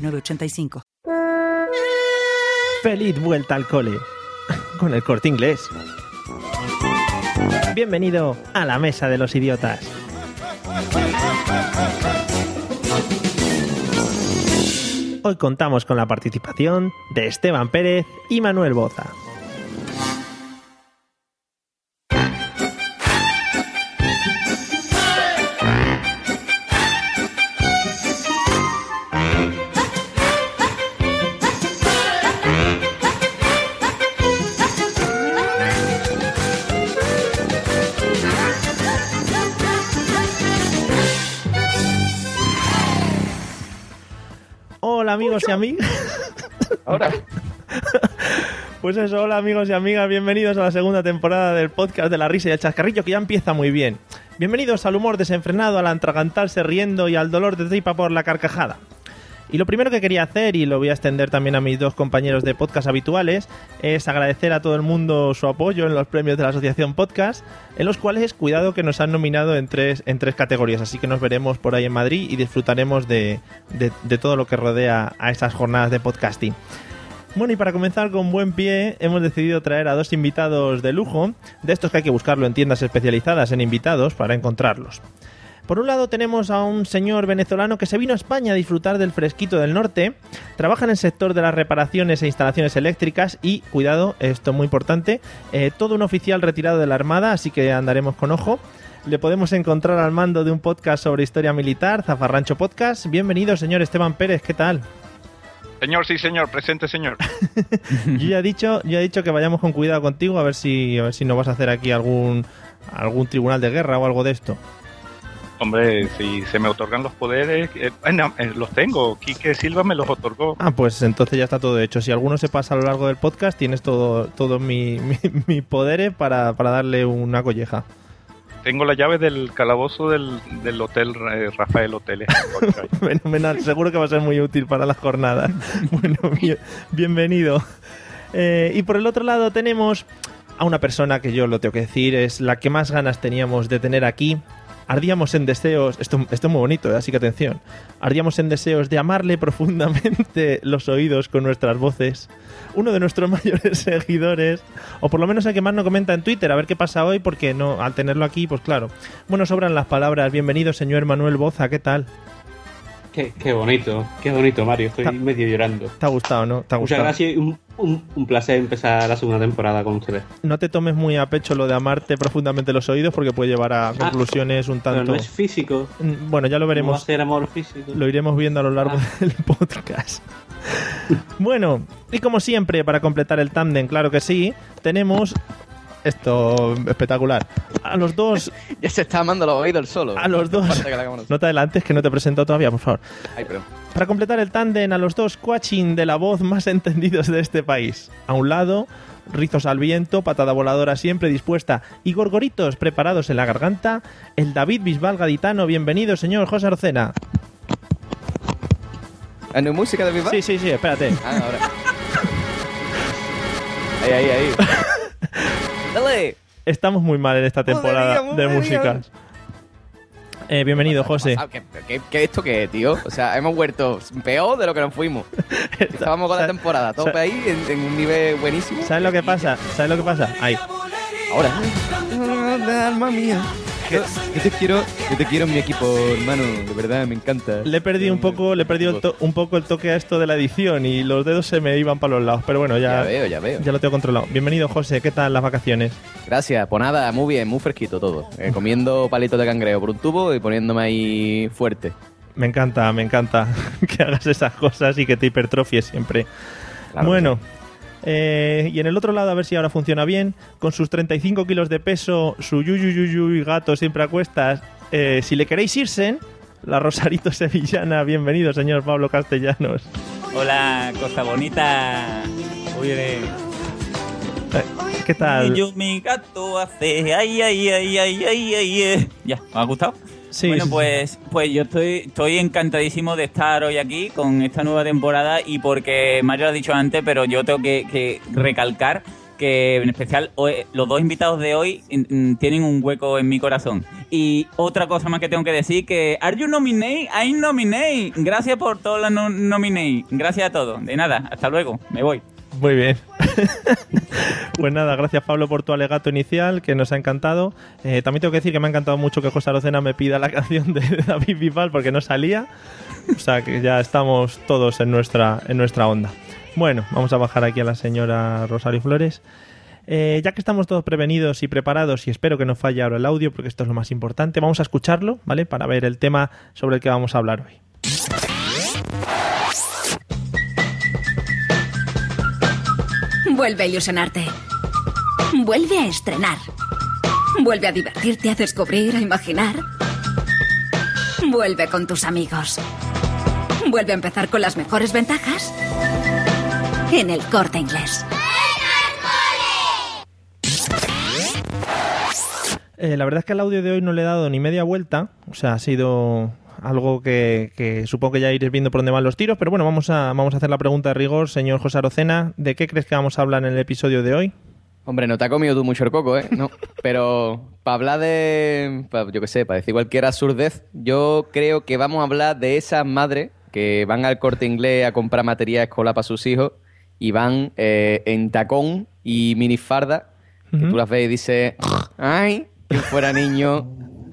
906985. Feliz vuelta al cole con el corte inglés. Bienvenido a la mesa de los idiotas. Hoy contamos con la participación de Esteban Pérez y Manuel Boza. Amigos y amigas. Ahora. Pues eso, hola amigos y amigas, bienvenidos a la segunda temporada del podcast de la risa y el chascarrillo que ya empieza muy bien. Bienvenidos al humor desenfrenado, al atragantarse riendo y al dolor de tripa por la carcajada. Y lo primero que quería hacer, y lo voy a extender también a mis dos compañeros de podcast habituales, es agradecer a todo el mundo su apoyo en los premios de la Asociación Podcast, en los cuales, cuidado que nos han nominado en tres, en tres categorías, así que nos veremos por ahí en Madrid y disfrutaremos de, de- de todo lo que rodea a esas jornadas de podcasting. Bueno, y para comenzar con buen pie, hemos decidido traer a dos invitados de lujo, de estos que hay que buscarlo en tiendas especializadas en invitados para encontrarlos. Por un lado tenemos a un señor venezolano que se vino a España a disfrutar del fresquito del norte, trabaja en el sector de las reparaciones e instalaciones eléctricas y, cuidado, esto es muy importante, eh, todo un oficial retirado de la Armada, así que andaremos con ojo. Le podemos encontrar al mando de un podcast sobre historia militar, Zafarrancho Podcast. Bienvenido, señor Esteban Pérez, ¿qué tal? Señor, sí, señor, presente, señor. Yo ya he dicho, yo he dicho que vayamos con cuidado contigo a ver si a ver si no vas a hacer aquí algún algún tribunal de guerra o algo de esto. Hombre, si se me otorgan los poderes, eh, eh, los tengo. Quique Silva me los otorgó. Ah, pues entonces ya está todo hecho. Si alguno se pasa a lo largo del podcast, tienes todo todo mi, mi, mi poderes para, para darle una colleja. Tengo la llave del calabozo del, del hotel eh, Rafael Hoteles. Fenomenal, seguro que va a ser muy útil para la jornada. Bueno, bien- bienvenido. Eh, y por el otro lado tenemos a una persona que yo lo tengo que decir, es la que más ganas teníamos de tener aquí. Ardíamos en deseos, esto, esto es muy bonito, eh, así que atención. Ardíamos en deseos de amarle profundamente los oídos con nuestras voces. Uno de nuestros mayores seguidores, o por lo menos el que más nos comenta en Twitter, a ver qué pasa hoy, porque no, al tenerlo aquí, pues claro. Bueno, sobran las palabras. Bienvenido, señor Manuel Boza, ¿qué tal? Qué, qué bonito, qué bonito, Mario. Estoy medio llorando. ¿Te ha gustado, no? ¿Te ha Muchas gustado? gracias y un, placer empezar la segunda temporada con ustedes. No te tomes muy a pecho lo de amarte profundamente los oídos porque puede llevar a conclusiones un Pero tanto... no es físico. Mm, Bueno, ya lo No va a veremos. ser amor físico. Lo iremos viendo a lo largo Ah. del podcast. bueno, y como siempre, para completar el tándem, claro que sí, tenemos esto espectacular. A los dos, Ya se está amando los oídos solo. a los dos. No te adelantes que no te he presentado todavía, por favor. Ay. Para completar el tándem, a los dos coaching de la voz más entendidos de este país. A un lado, rizos al viento, patada voladora siempre dispuesta y gorgoritos preparados en la garganta, el David Bisbal gaditano. Bienvenido, señor José Arcena. ¿Ah, no hay música de Viva? Sí, sí, sí, espérate. Ah, ahora. Ahí, ahí, ahí. Dale. Estamos muy mal en esta temporada de músicas. Eh, bienvenido, José. ¿Qué, qué, qué esto qué, tío? O sea, hemos vuelto peor de lo que nos fuimos. Estábamos con la ¿Sabes- temporada, tope ahí, en, en un nivel buenísimo. ¿Sabes lo que pasa? ¿Sabes lo que pasa? Ahí. Ahora. Alma mía. Yo, yo te quiero, yo te quiero en mi equipo, hermano. De verdad, me encanta. Le he perdido un poco, le he perdido el to- un poco el toque a esto de la edición y los dedos se me iban para los lados. Pero bueno, Ya ya, veo, ya veo. ya lo tengo controlado. Bienvenido, José. ¿Qué tal las vacaciones? Gracias, pues nada, muy bien, muy fresquito todo. Eh, comiendo palitos de cangrejo por un tubo y poniéndome ahí fuerte. Me encanta, me encanta que hagas esas cosas y que te hipertrofies siempre. Claro que bueno, eh, y en el otro lado, a ver si ahora funciona bien, con sus 35 kilos de peso, su yuyuyuyu y gato siempre a cuestas, eh, si le queréis irse, la Rosarito Sevillana. Bienvenido, señor Pablo Castellanos. Hola, cosa bonita. Oye, Eh, ¿Qué tal? yo mi gato hace ay ay ay ay ay ay. ay. Ya, ¿me ha gustado? Sí, bueno, sí, pues, pues yo estoy, estoy encantadísimo de estar hoy aquí con esta nueva temporada y porque Mario lo ha dicho antes, pero yo tengo que, que recalcar que en especial los dos invitados de hoy tienen un hueco en mi corazón. Y otra cosa más que tengo que decir que Are you nominate? I nominate. Gracias por todos los no nominate. Gracias a todos. De nada, hasta luego. Me voy. Muy bien. pues nada, gracias Pablo por tu alegato inicial, que nos ha encantado. Eh, también tengo que decir que me ha encantado mucho que José Arocena me pida la canción de David Bisbal porque no salía. O sea que ya estamos todos en nuestra, en nuestra onda. Bueno, vamos a bajar aquí a la señora Rosario Flores. Eh, ya que estamos todos prevenidos y preparados, y espero que no falle ahora el audio, porque esto es lo más importante, vamos a escucharlo, ¿vale? Para ver el tema sobre el que vamos a hablar hoy. Vuelve a ilusionarte. Vuelve a estrenar. Vuelve a divertirte, a descubrir, a imaginar. Vuelve con tus amigos. Vuelve a empezar con las mejores ventajas. En el corte inglés. Eh, la verdad es que al audio de hoy no le he dado ni media vuelta. O sea, ha sido algo que, que supongo que ya iréis viendo por dónde van los tiros. Pero bueno, vamos a, vamos a hacer la pregunta de rigor. Señor José Arocena, ¿de qué crees que vamos a hablar en el episodio de hoy? Hombre, no te ha comido tú mucho el coco, ¿eh? No. Pero para hablar de. pa- yo qué sé, para decir cualquier absurdez, yo creo que vamos a hablar de esas madres que van al corte inglés a comprar material escolar para sus hijos y van eh, en tacón y minifarda. Que tú las ves y dices, ¡ay! ¿Quién fuera niño?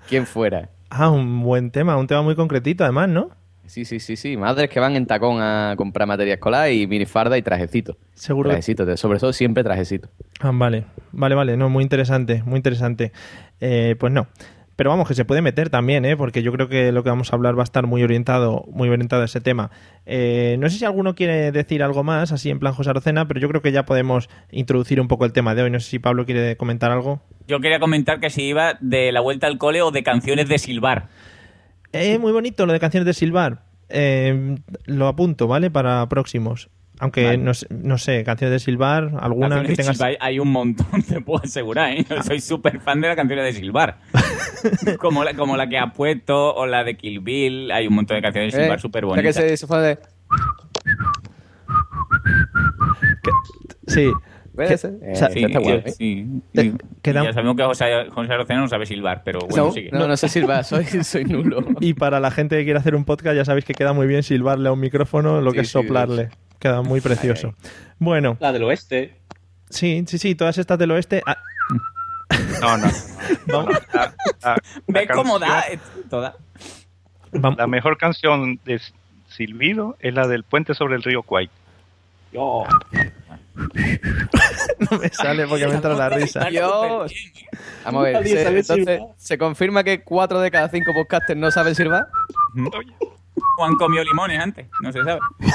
¿Quién fuera? Ah, un buen tema, un tema muy concretito además, ¿no? Sí, sí, sí, sí. Madres que van en tacón a comprar material escolar y minifarda y trajecito. Seguro. Trajecito, sobre todo siempre trajecito. Ah, vale, vale, vale, no, muy interesante, muy interesante. Eh, pues no. Pero vamos, que se puede meter también, ¿eh? porque yo creo que lo que vamos a hablar va a estar muy orientado, muy orientado a ese tema. Eh, no sé si alguno quiere decir algo más, así en plan José Arocena, pero yo creo que ya podemos introducir un poco el tema de hoy. No sé si Pablo quiere comentar algo. Yo quería comentar que si iba de la vuelta al cole o de canciones de silbar. Eh, muy bonito lo de canciones de Silvar. Eh, lo apunto, ¿vale? Para próximos. Aunque Vale. no, sé- no sé, canciones de Silvar, alguna Canciones que tengas. silbar hay un montón, te puedo asegurar. ¿eh? Yo soy súper fan de las canciones de silbar. como, la, como la que ha puesto o la de Kill Bill. Hay un montón de canciones de silbar Eh, súper la bonitas. que se, se fue de... Sí. Puede ser. Eh, o sea, Sí, está guay, sí, ¿eh? sí. Te- Y- queda- y Ya sabemos que José, José Arocena no sabe silbar, pero bueno, no, sigue. no, no sé silbar, soy, soy nulo. Y para la gente que quiere hacer un podcast, ya sabéis que queda muy bien silbarle a un micrófono lo que es sí, soplarle. Queda muy precioso. Bueno, La del oeste. sí, sí, sí, todas estas del oeste. ah, No, no. La, la- la ¿Ves cómo da? Eh, Toda. La mejor canción de Silbido es la del puente sobre el río Kwai. Yo. no me sale porque me entra la risa. Dios. Vamos a ver, se- entonces. ¿se confirma que cuatro de cada cinco podcasters no saben silbar? Juan comió limones antes, no se sabe.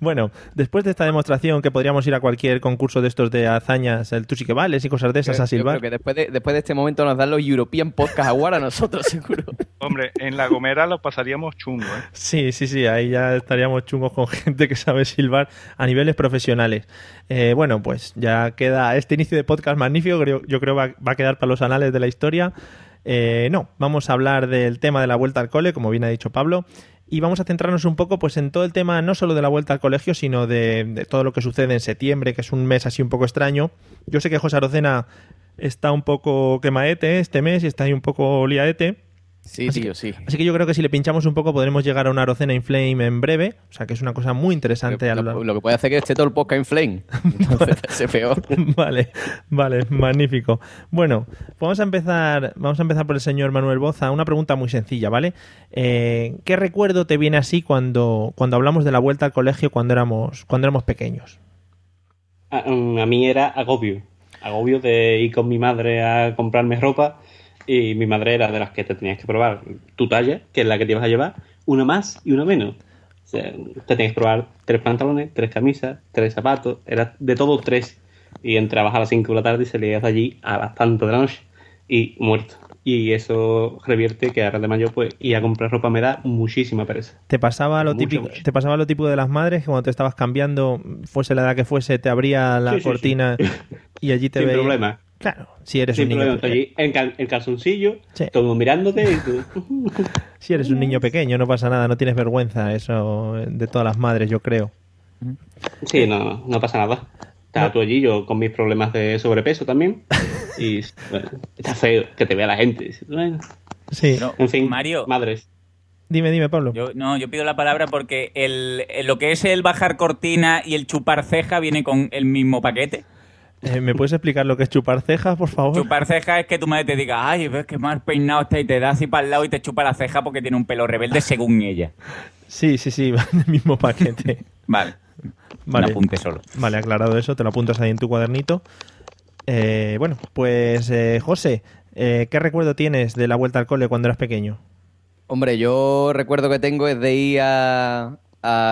Bueno, después de esta demostración que podríamos ir a cualquier concurso de estos de hazañas, el tú sí que vales y cosas de esas Yo- a yo silbar. creo que después de, después de este momento nos dan los European Podcast Award a nosotros, seguro. Hombre, en La Gomera lo pasaríamos chungo, ¿eh? Sí, sí, sí, ahí ya estaríamos chungos con gente que sabe silbar a niveles profesionales. Eh, bueno, pues ya queda este inicio de podcast magnífico, creo- yo creo va, va a quedar para los anales de la historia. Eh, no, vamos a hablar del tema de la vuelta al cole, como bien ha dicho Pablo, y vamos a centrarnos un poco pues en todo el tema no solo de la vuelta al colegio, sino de, todo lo que sucede en septiembre, que es un mes así un poco extraño. Yo sé que José Arocena está un poco quemaete este mes y está ahí un poco liaete. Sí, Así tío, sí. Así que yo creo que si le pinchamos un poco podremos llegar a una Arocena in Flame en breve. O sea que es una cosa muy interesante. a lo Lo, lo que puede hacer que esté todo el podcast en flame. Entonces, se peor. vale, vale, magnífico. Bueno, pues vamos a empezar, vamos a empezar por el señor Manuel Boza. Una pregunta muy sencilla, ¿vale? Eh, ¿Qué recuerdo te viene así cuando, cuando hablamos de la vuelta al colegio cuando éramos, cuando éramos pequeños? A, mm, a mí era agobio. Agobio de ir con mi madre a comprarme ropa y mi madre era de las que te tenías que probar tu talla, que es la que te ibas a llevar, una más y una menos. O sea, te tenías que probar tres pantalones, tres camisas, tres zapatos, era de todo tres. Y entrabas a las 5 de la tarde y salías de allí a las tantas de la noche. y muerto. Y eso revierte que ahora de mayo pues ir a comprar ropa me da muchísima pereza. ¿Te pasaba lo Mucho, típico, mucho. te pasaba lo típico de las madres que cuando te estabas cambiando, fuese la edad que fuese, te abría la Sí, sí, sí. cortina y allí te Sin veía? problema. Claro, si eres Sin un niño pequeño. En, cal- en calzoncillo, Sí. todo mirándote y tú... Si eres un niño pequeño, no pasa nada, no tienes vergüenza, eso de todas las madres, yo creo. Sí, no, no pasa nada. Estaba No. tú allí, yo con mis problemas de sobrepeso también. Y bueno, está feo que te vea la gente. Bueno, Sí. Pero, en fin, Mario, madres. Dime, dime, Pablo. yo, no, yo pido la palabra porque el, el- lo que es el bajar cortina y el chupar ceja viene con el mismo paquete. Eh, ¿Me puedes explicar lo que es chupar cejas, por favor? Chupar ceja es que tu madre te diga, ay, ves que más peinado está y te da así para el lado y te chupa la ceja porque tiene un pelo rebelde según ella. Sí, sí, sí, va en el mismo paquete. Vale. Vale. Un apunte solo. Vale, aclarado eso, te lo apuntas ahí en tu cuadernito. Eh, bueno, pues eh, José, eh, ¿qué recuerdo tienes de la vuelta al cole cuando eras pequeño? Hombre, yo recuerdo que tengo es de ir a,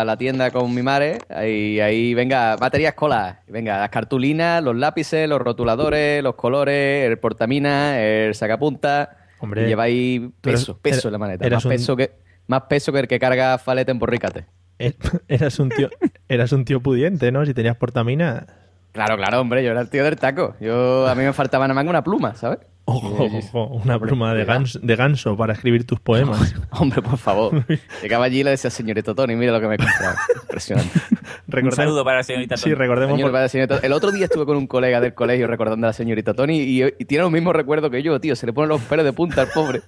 a la tienda con mi madre y ahí, venga, batería escolar. Venga, las cartulinas, los lápices, los rotuladores, los colores, el portamina, el sacapunta. Hombre, y lleváis eres- peso, peso en la maleta. eras Más un- peso, que, más peso que el que carga falete en porrícate. Eh, Eras un tío, eras un tío pudiente, ¿no? Si tenías portamina. Claro, claro, hombre, yo era el tío del taco. Yo, a mí me faltaba nada más una pluma, ¿sabes? Ojo, ojo, una pluma de ganso, de ganso para escribir tus poemas. Hombre, por favor. Llegaba allí y le decía, señorito Tony, mira lo que me he comprado. Impresionante. Un Recordemos- saludo para la señorita Sí, Tony. recordemos. Señor, por- para la señorita- El otro día estuve con un colega del colegio recordando a la señorita Tony y, y tiene los mismos recuerdos que yo, tío. Se le ponen los pelos de punta al pobre.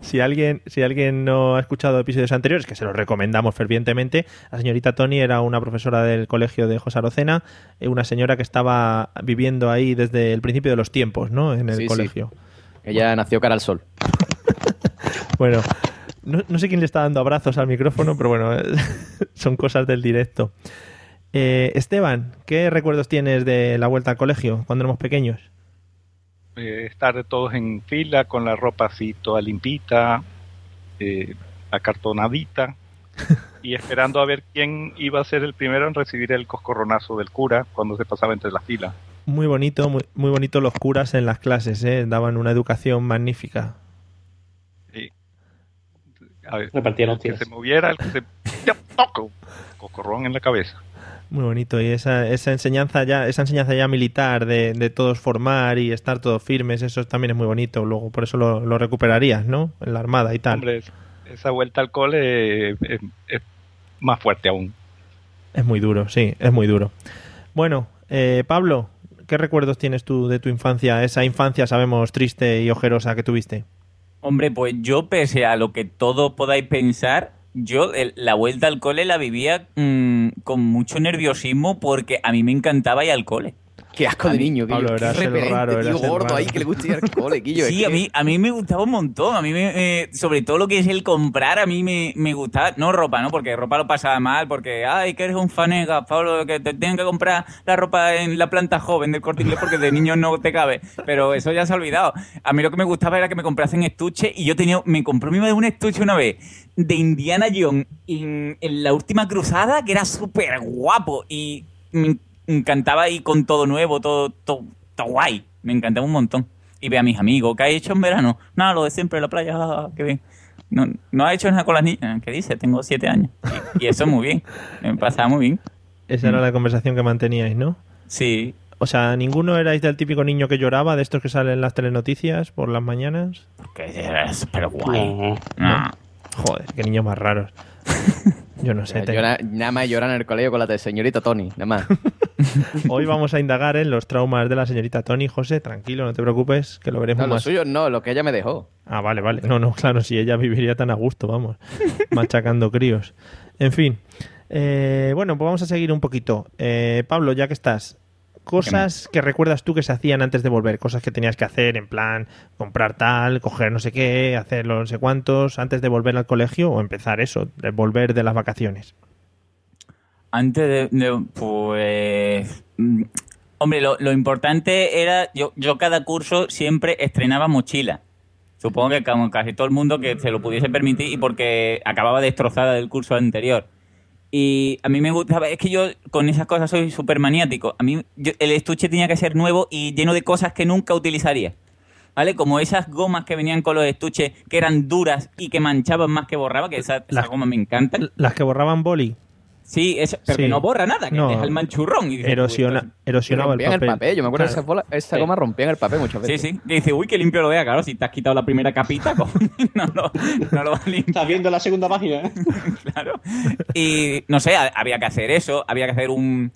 Si alguien, si alguien no ha escuchado episodios anteriores, que se los recomendamos fervientemente, la señorita Tony era una profesora del colegio de José Arocena, eh, una señora que estaba viviendo ahí desde el principio de los tiempos, ¿no? En el Sí, sí. Ella nació cara al sol. Bueno, no, no sé quién le está dando abrazos al micrófono, pero bueno, son cosas del directo. Eh, Esteban, ¿qué recuerdos tienes de la vuelta al colegio cuando éramos pequeños? Eh, estar todos en fila con la ropa así toda limpita, eh, acartonadita, y esperando a ver quién iba a ser el primero en recibir el coscorronazo del cura cuando se pasaba entre las filas. Muy bonito, muy, muy bonito los curas en las clases, ¿eh? daban una educación magnífica. Y, a ver, Repartían el que se moviera, el que se... Coscorrón en la cabeza. Muy bonito. Y esa, esa enseñanza ya, esa enseñanza ya militar de, de todos formar y estar todos firmes, eso también es muy bonito. Luego, por eso lo, lo recuperarías, ¿no? En la armada y tal. Hombre, esa vuelta al cole es, es más fuerte aún. Es muy duro, sí, es muy duro. Bueno, eh, Pablo, ¿qué recuerdos tienes tú de tu infancia? Esa infancia, sabemos, triste y ojerosa que tuviste. Hombre, pues yo, pese a lo que todos podáis pensar, yo la vuelta al cole la vivía mm, con mucho nerviosismo porque a mí me encantaba ir al cole. Qué asco de niño. Pablo, Qué eras el referente, raro, tío gordo raro. ahí que le gusta ir al cole, Guillo. Sí, a mí, a mí me gustaba un montón. A mí, me, sobre todo lo que es el comprar, a mí me, me gustaba. No ropa, ¿no? Porque ropa lo pasaba mal, porque, ay, que eres un fanega, Pablo, que te tienen que comprar la ropa en la planta joven del corte inglés porque de niño no te cabe. Pero eso ya se ha olvidado. A mí lo que me gustaba era que me comprasen estuche y yo tenía, me compró mi madre un estuche una vez de Indiana Jones en, en la última cruzada que era súper guapo y me encantaba ir con todo nuevo, todo, todo, todo guay. Me encantaba un montón. Y ve a mis amigos, ¿qué ha hecho en verano? Nada, lo de siempre, la playa, ah, qué bien. No, no ha hecho nada con las niñas, ¿qué dice? Tengo siete años. Y, y eso muy bien, me pasaba muy bien. Esa Mm. era la conversación que manteníais, ¿no? Sí, O sea, ¿ninguno erais del típico niño que lloraba, de estos que salen en las telenoticias por las mañanas? porque era súper guay. No. No. Joder, qué niños más raros. Yo no sé. Yo tengo- na- nada más llorar en el colegio con la de señorita Tony, nada más. Hoy vamos a indagar en los traumas de la señorita Tony. José, tranquilo, no te preocupes, que lo veremos No, los más. suyos no, lo que ella me dejó. Ah, vale, vale. No, no, claro, si ella viviría tan a gusto, vamos. Machacando críos. En fin. Eh, bueno, pues vamos a seguir un poquito. Eh, Pablo, ya que estás, cosas que recuerdas tú que se hacían antes de volver, cosas que tenías que hacer, en plan, comprar tal, coger no sé qué, hacer no sé cuántos, antes de volver al colegio o empezar eso, de volver de las vacaciones. Antes de, de- pues... mm, Hombre, lo, lo importante era, yo, yo cada curso siempre estrenaba mochila. Supongo que como casi todo el mundo que se lo pudiese permitir y porque acababa destrozada del curso anterior. Y a mí me gustaba, es que yo con esas cosas soy súper maniático. A mí yo- el estuche tenía que ser nuevo y lleno de cosas que nunca utilizaría. ¿vale? Como esas gomas que venían con los estuches que eran duras y que manchaban más que borraba, que esa, esa Las- goma me encantan. Las que borraban boli. Sí, eso, pero Sí. que no borra nada, que No. deja el manchurrón. Y dices, Erosiona, "Uy, erosionaba el papel. el papel. Yo me acuerdo Claro. esa, bola- esa Sí. goma rompían el papel muchas Sí, veces. sí. Que dice, uy, qué limpio lo vea. Claro, si te has quitado la primera capita, no lo, no lo vas a limpiar. Estás viendo la segunda página, ¿eh? claro. Y no sé, ha- había que hacer eso, había que hacer un,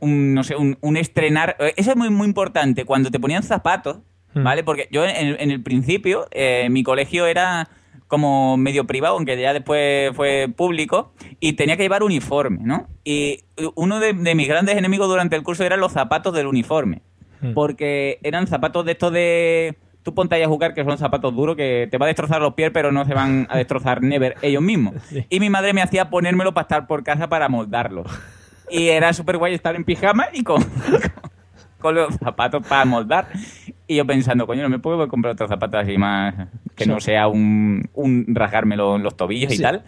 un, no sé, un, un estrenar. eh, Eso es muy, muy importante. Cuando te ponían zapatos, Hmm. ¿vale? Porque yo en, en el principio, eh, mi colegio era como medio privado, aunque ya después fue público, y tenía que llevar uniforme, ¿no? Y uno de, de mis grandes enemigos durante el curso eran los zapatos del uniforme. Hmm. Porque eran zapatos de estos de... Tú ponte ahí a jugar que son zapatos duros que te va a destrozar los pies, pero no se van a destrozar never ellos mismos. Sí. Y mi madre me hacía ponérmelo para estar por casa para moldarlos. Y era súper guay estar en pijama y con, con los zapatos para moldar. Y yo pensando, coño, no me puedo comprar otros zapatos así más que no sea un, un rasgarme los, los tobillos y tal.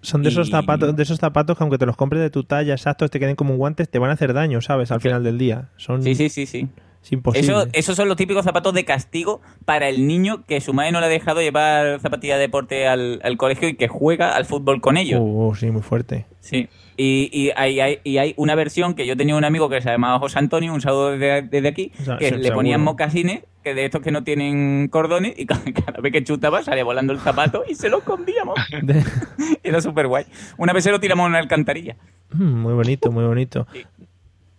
Son de esos Y- zapatos, de esos zapatos que aunque te los compres de tu talla exactos, te queden como guantes, te van a hacer daño, ¿sabes? Al final del día. Son Sí, sí, sí, sí. Es imposible. Eso, esos son los típicos zapatos de castigo para el niño que su madre no le ha dejado llevar zapatilla de deporte al, al colegio y que juega al fútbol con ellos. Uh, sí, muy fuerte. Sí. Y, y hay, hay- y hay una versión que yo tenía un amigo que se llamaba José Antonio, un saludo desde, desde aquí, O sea, que se- le ponían mocasines, que de estos que no tienen cordones, y cada, cada vez que chutaba salía volando el zapato y se lo escondíamos. Era súper guay. Una vez se lo tiramos en una alcantarilla. Mm, muy bonito, muy bonito.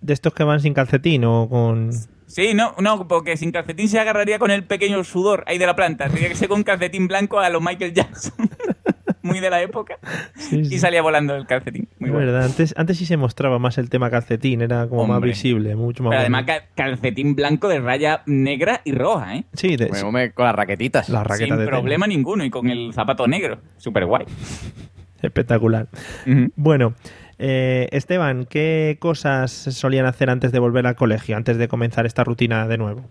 De estos que van sin calcetín o con... Sí, no, no, porque sin calcetín se agarraría con el pequeño sudor ahí de la planta. Tenía que ser con calcetín blanco a los Michael Jackson. Muy de la época. Sí, sí. Y salía volando el calcetín. Muy Es guay. verdad, antes, antes sí se mostraba más el tema calcetín, era como más visible, mucho más Pero además calcetín blanco de raya negra y roja, ¿eh? Sí, de- con las raquetitas. las raquetas Sin de tenis. problema ninguno y con el zapato negro. Súper guay. Espectacular. Bueno, eh, Esteban, ¿qué cosas solían hacer antes de volver al colegio, antes de comenzar esta rutina de nuevo?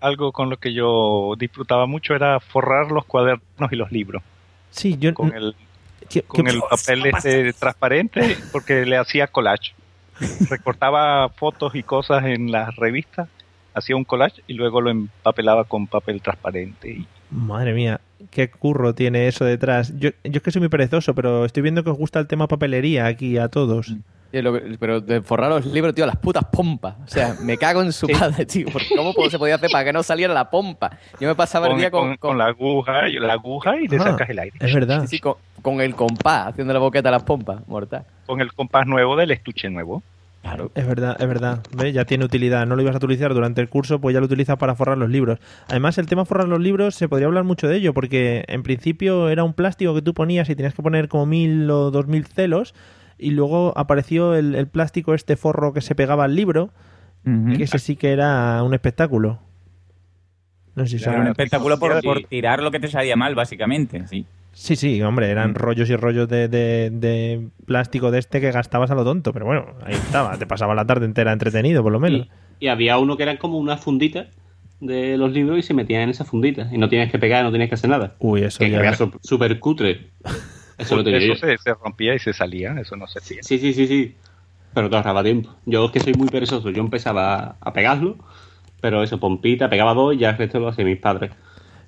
Algo con lo que yo disfrutaba mucho era forrar los cuadernos y los libros Sí, yo... con el, ¿qué- con qué- el papel este transparente porque le hacía collage. Recortaba fotos y cosas en las revistas, hacía un collage y luego lo empapelaba con papel transparente. Y Madre mía, qué curro tiene eso detrás. Yo, yo es que soy muy perezoso, pero estoy viendo que os gusta el tema papelería aquí a todos. Lo que- pero de forrar los libros, tío, las putas pompas. O sea, me cago en su padre, tío. porque ¿Cómo se podía hacer para que no saliera la pompa? Yo me pasaba el día con, con- con la aguja, y la aguja y le Ah, sacas el aire. Es verdad. sí, sí, con, con el compás, haciendo la boqueta a las pompas, mortal. Con el compás nuevo del estuche nuevo. Claro. Es verdad, es verdad. Ya tiene utilidad. No lo ibas a utilizar durante el curso, pues ya lo utilizas para forrar los libros. Además, el tema forrar los libros se podría hablar mucho de ello, porque en principio era un plástico que tú ponías y tenías que poner como mil o dos mil celos, y luego apareció el, el plástico este forro que se pegaba al libro, que ese sí que era un espectáculo. No sé si Era un espectáculo por, por tirar lo que te salía mal, básicamente. Sí. Sí, sí, hombre, eran Mm. rollos y rollos de, de- de plástico de este que gastabas a lo tonto, pero bueno, ahí estaba, te pasaba la tarde entera entretenido, por lo menos. Y, y había uno que eran como una fundita de los libros y se metían en esa fundita. Y no tienes que pegar, no tienes que hacer nada. Uy, eso Que ya... era súper cutre. Eso lo tenía yo. Eso se, se rompía y se salía, eso no se hacía. Sí, sí, sí, sí. Pero te ahorraba tiempo. Yo es que soy muy perezoso. Yo empezaba a, a pegarlo, pero eso, pompita, pegaba dos y ya el resto lo hacían mis padres.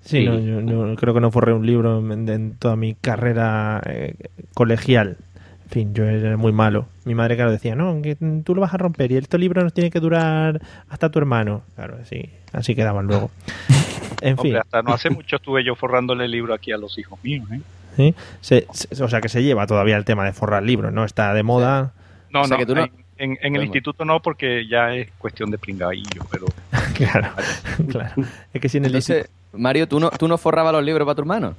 Sí, Sí. no, yo, creo que no forré un libro en, en toda mi carrera eh, colegial. En fin, yo era muy malo. Mi madre, claro, decía, no, que tú lo vas a romper y estos libros nos tiene que durar hasta tu hermano. Claro, así, así quedaban luego. En fin, hasta no hace mucho estuve yo forrándole el libro aquí a los hijos míos. ¿eh? ¿sí? Se- se- o sea que se lleva todavía el tema de forrar libros, ¿no? Está de moda. No, O sea no, que tú no- en, en- en el instituto no, porque ya es cuestión de pringadillo, pero claro, claro. Es que si en el Entonces, Mario, ¿tú no, ¿tú no forrabas los libros para tu hermano?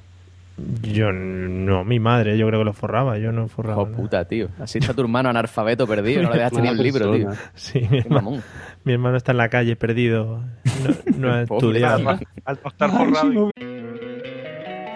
Yo no, mi madre, yo creo que lo forraba, yo no forraba. Oh, nada. puta, tío. Así está tu hermano analfabeto perdido, no le dejaste ni el libro, tío. Sí, mi Qué hermano, mamón. mi hermano está en la calle perdido. No, no ha estudiado. al no estar forrado,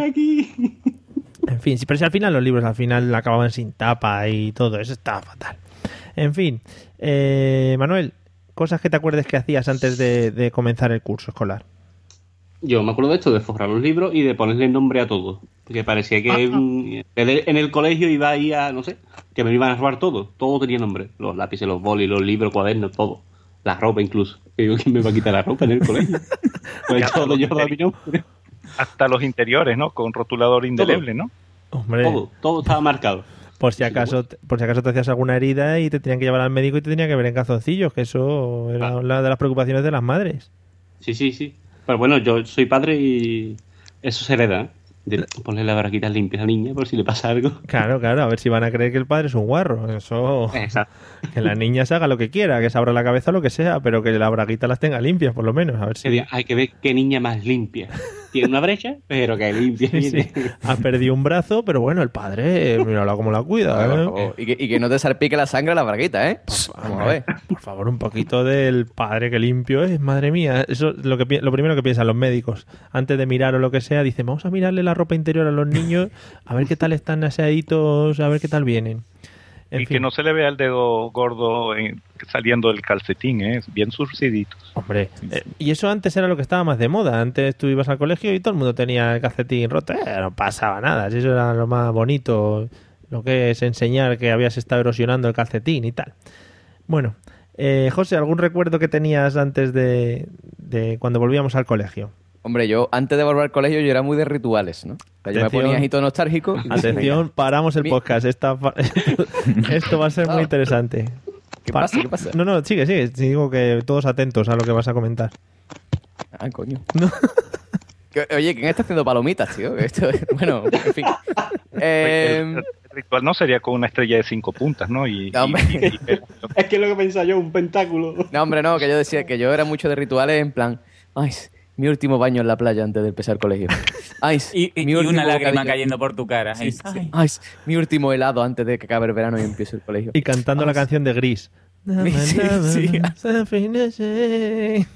Aquí. En fin, pero si al final los libros al final acababan sin tapa y todo eso estaba fatal. En fin, eh, Manuel, cosas que te acuerdes que hacías antes de, de comenzar el curso escolar. Yo me acuerdo de esto, de forrar los libros y de ponerle nombre a todo. Porque parecía que en el, en el colegio iba ahí a, no sé, que me iban a robar todo. Todo tenía nombre. Los lápices, los bolis, los libros, cuadernos, todo. La ropa incluso. Digo, ¿quién me va a quitar la ropa en el colegio? Pues todo llevaba mi nombre. Hasta los interiores, ¿no? Con rotulador indeleble, ¿no? Hombre, Todo, todo estaba marcado. por si acaso por si acaso te hacías alguna herida y te tenían que llevar al médico y te tenían que ver en calzoncillos, que eso era una de las preocupaciones de las madres. Sí, sí, sí. Pero bueno, yo soy padre y eso se hereda. ¿eh? De ponerle las braquitas limpias a la niña por si le pasa algo. Claro, claro, a ver si van a creer que el padre es un guarro. Eso, Exacto. que la niña se haga lo que quiera, que se abra la cabeza o lo que sea, pero que la braguita las tenga limpias, por lo menos. A ver si. Hay que ver qué niña más limpia. Tiene una brecha, pero que limpia. Sí, sí. Ha perdido un brazo, pero bueno, el padre, eh, mírala cómo la cuida. ¿eh? Y, que, y que no te salpique la sangre a la braguita, ¿eh? Vamos a ver. Por favor, un poquito del padre que limpio es, madre mía. Eso es lo, que, lo primero que piensan los médicos. Antes de mirar o lo que sea, dicen, vamos a mirarle la ropa interior a los niños, a ver qué tal están aseaditos, a ver qué tal vienen. En y fin, que no se le vea el dedo gordo en- saliendo del calcetín, ¿eh? Bien surciditos. Hombre, eh, y eso antes era lo que estaba más de moda. Antes tú ibas al colegio y todo el mundo tenía el calcetín roto. Eh, no pasaba nada. Eso era lo más bonito, lo que es enseñar que habías estado erosionando el calcetín y tal. Bueno, eh, José, ¿algún recuerdo que tenías antes de, de cuando volvíamos al colegio? Hombre, yo antes de volver al colegio yo era muy de rituales, ¿no? O sea, yo me ponía agito nostálgico. y- Atención, paramos el Mi- podcast. Esta Esto va a ser muy Ah. interesante. ¿Qué Pa- pasa? ¿Qué pasa? No, no, sigue, sigue. Digo que todos atentos a lo que vas a comentar. Ah, coño. Oye, ¿quién está haciendo palomitas, tío? Esto, bueno, en fin. Eh, el, el ritual no sería con una estrella de cinco puntas, ¿no? Y, No, hombre. y- y- y- Es que es lo que pensaba yo, un pentáculo. no, hombre, no, que yo decía que yo era mucho de rituales en plan, ay, mi último baño en la playa antes de empezar el colegio. Y, y- mi y una lágrima bocadillo- cayendo por tu cara. Sí, Ay. sí. Ay, mi último helado antes de que acabe el verano y empiece el colegio. Y cantando la canción de Gris. Sí, sí. sí.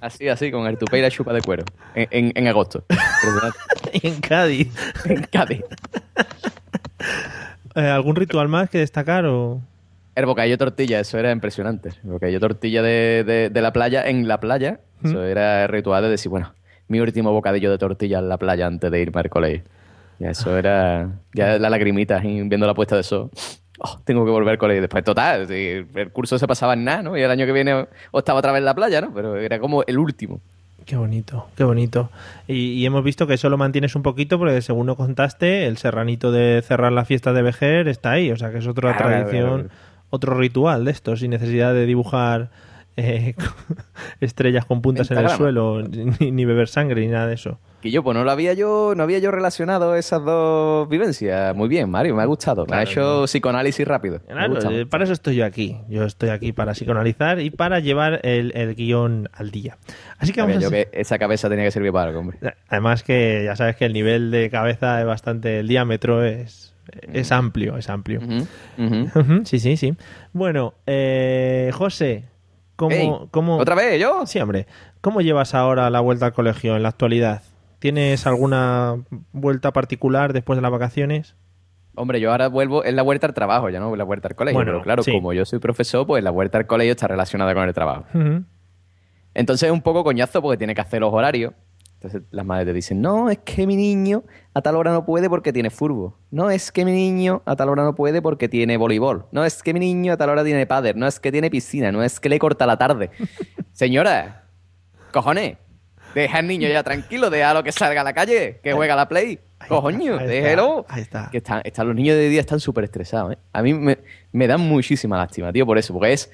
Así, así, con el tupé y la chupa de cuero. En, en- en agosto. En Cádiz. en Cádiz. Eh, ¿Algún ritual más que destacar o...? El bocadillo tortilla, eso era impresionante. El bocadillo tortilla de, de- de la playa, en la playa, eso era el ritual de decir, bueno, mi último bocadillo de tortilla en la playa antes de irme al colegio. Ya eso era, ya la lagrimita viendo la puesta de sol. Oh, tengo que volver al colegio. Después, total, el curso se pasaba en nada, ¿no? Y el año que viene o estaba otra vez en la playa, ¿no? Pero era como el último. Qué bonito, qué bonito. Y, y hemos visto que eso lo mantienes un poquito porque según nos contaste, el serranito de cerrar la fiesta de Vejer está ahí. O sea que es otra Claro, claro, tradición, claro. otro ritual de esto, sin necesidad de dibujar eh, estrellas con puntas en el suelo, ni, ni beber sangre, ni nada de eso. Que yo, pues no lo había yo, no había yo relacionado esas dos vivencias. Muy bien, Mario, me ha gustado. me ha Claro, hecho psicoanálisis rápido. Claro, para eso estoy yo aquí. Yo estoy aquí para psicoanalizar y para llevar el, el guion al día. Así que vamos a yo que esa cabeza tenía que servir para algo, hombre. Además que ya sabes que el nivel de cabeza es bastante, el diámetro es, es amplio, es amplio. Sí, sí, sí. Bueno, eh, José, ¿cómo, Ey, cómo- ¿Otra vez yo? Sí, hombre. ¿Cómo llevas ahora la vuelta al colegio en la actualidad? ¿Tienes alguna vuelta particular después de las vacaciones? Hombre, yo ahora vuelvo, es la vuelta al trabajo, ya no la vuelta al colegio. Bueno, pero claro, sí. como yo soy profesor, pues la vuelta al colegio está relacionada con el trabajo. Entonces es un poco coñazo porque tiene que hacer los horarios. Entonces las madres te dicen, no, es que mi niño a tal hora no puede porque tiene furbo. No, es que mi niño a tal hora no puede porque tiene voleibol. No, es que mi niño a tal hora tiene padre. No, es que tiene piscina. No, es que le corta la tarde. Señora, cojones, Deja al niño ya tranquilo, déjalo que salga a la calle, que juega a la Play. Está, déjelo. ahí está. Que están, están- los niños de día están súper estresados, ¿eh? A mí me, me dan muchísima lástima, tío, por eso, porque es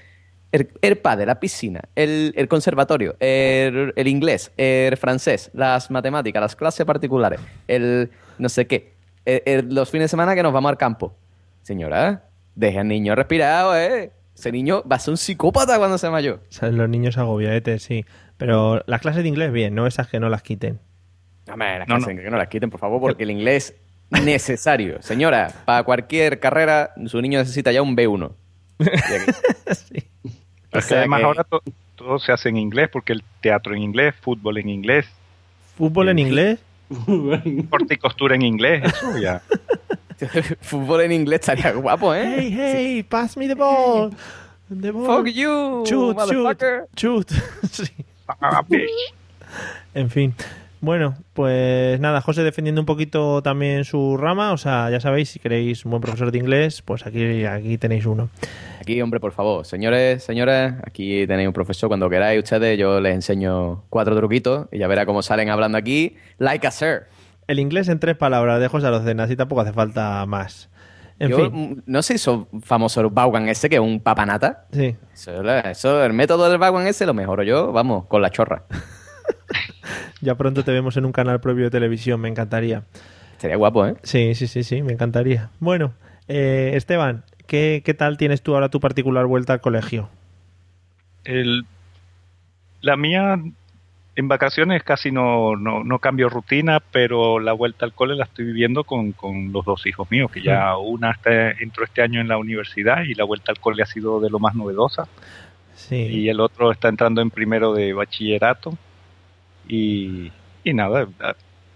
el, el padre, la piscina, el, el conservatorio, el, el inglés, el francés, las matemáticas, las clases particulares, el no sé qué, el- el- los fines de semana que nos vamos al campo. Señora, deja al niño respirado, ¿eh? Ese niño va a ser un psicópata cuando sea mayor. O sea, los niños agobiadetes, sí. Pero las clases de inglés, bien, no esas que no las quiten. Hombre, las No, clases no. que no las quiten, por favor, porque el inglés necesario. Señora, para cualquier carrera, su niño necesita ya un B1. Y aquí- O Es que sea además que- ahora to- todo se hace en inglés, porque el teatro en inglés, fútbol en inglés, ¿Fútbol en inglés? corte y costura en inglés, eso ya. Fútbol en inglés estaría guapo, ¿eh? Hey, hey, pass me the ball. The ball. Fuck you, Shoot, shoot, motherfucker. shoot. Sí. Ah, bitch. En fin. Bueno, pues nada, José defendiendo un poquito también su rama. O sea, ya sabéis, si queréis un buen profesor de inglés, pues aquí, aquí tenéis uno. Aquí, hombre, por favor. Señores, señores, aquí tenéis un profesor. Cuando queráis ustedes, yo les enseño cuatro truquitos y ya verá cómo salen hablando aquí. Like a sir. El inglés en tres palabras de José Arocena, así tampoco hace falta más. En yo fin, mm, no sé, eso famoso el Vaughan ese, que es un papanata. sí. Eso, eso, el método del Vaughan ese lo mejoro yo, vamos, con la chorra. Ya pronto te vemos en un canal propio de televisión, me encantaría. Estaría guapo, ¿eh? Sí, sí, sí, sí, me encantaría. Bueno, eh, Esteban, ¿qué, ¿qué tal tienes tú ahora tu particular vuelta al colegio? El, la mía en vacaciones casi no, no, no cambio rutina, pero la vuelta al cole la estoy viviendo con, con los dos hijos míos, que ya una está, entró este año en la universidad y la vuelta al cole ha sido de lo más novedosa. Sí. Y el otro está entrando en primero de bachillerato. Y, y nada,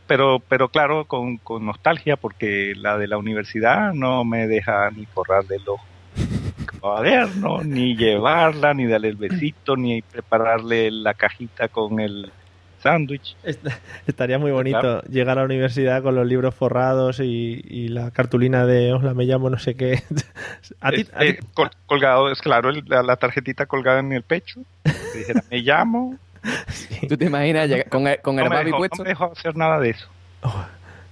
pero, pero claro, con, con nostalgia, porque la de la universidad no me deja ni forrarle los cuadernos, ni llevarla, ni darle el besito, ni prepararle la cajita con el sándwich. Est- Estaría muy bonito Claro. llegar a la universidad con los libros forrados y, y la cartulina de hola, me llamo no sé qué. a ti, a ti- Eh, col- colgado, es claro, el- la, la tarjetita colgada en el pecho. Dijera, me llamo. ¿Tú te imaginas llegar con el, con el No me, Babi dejó, puesto? no me dejó hacer nada de eso.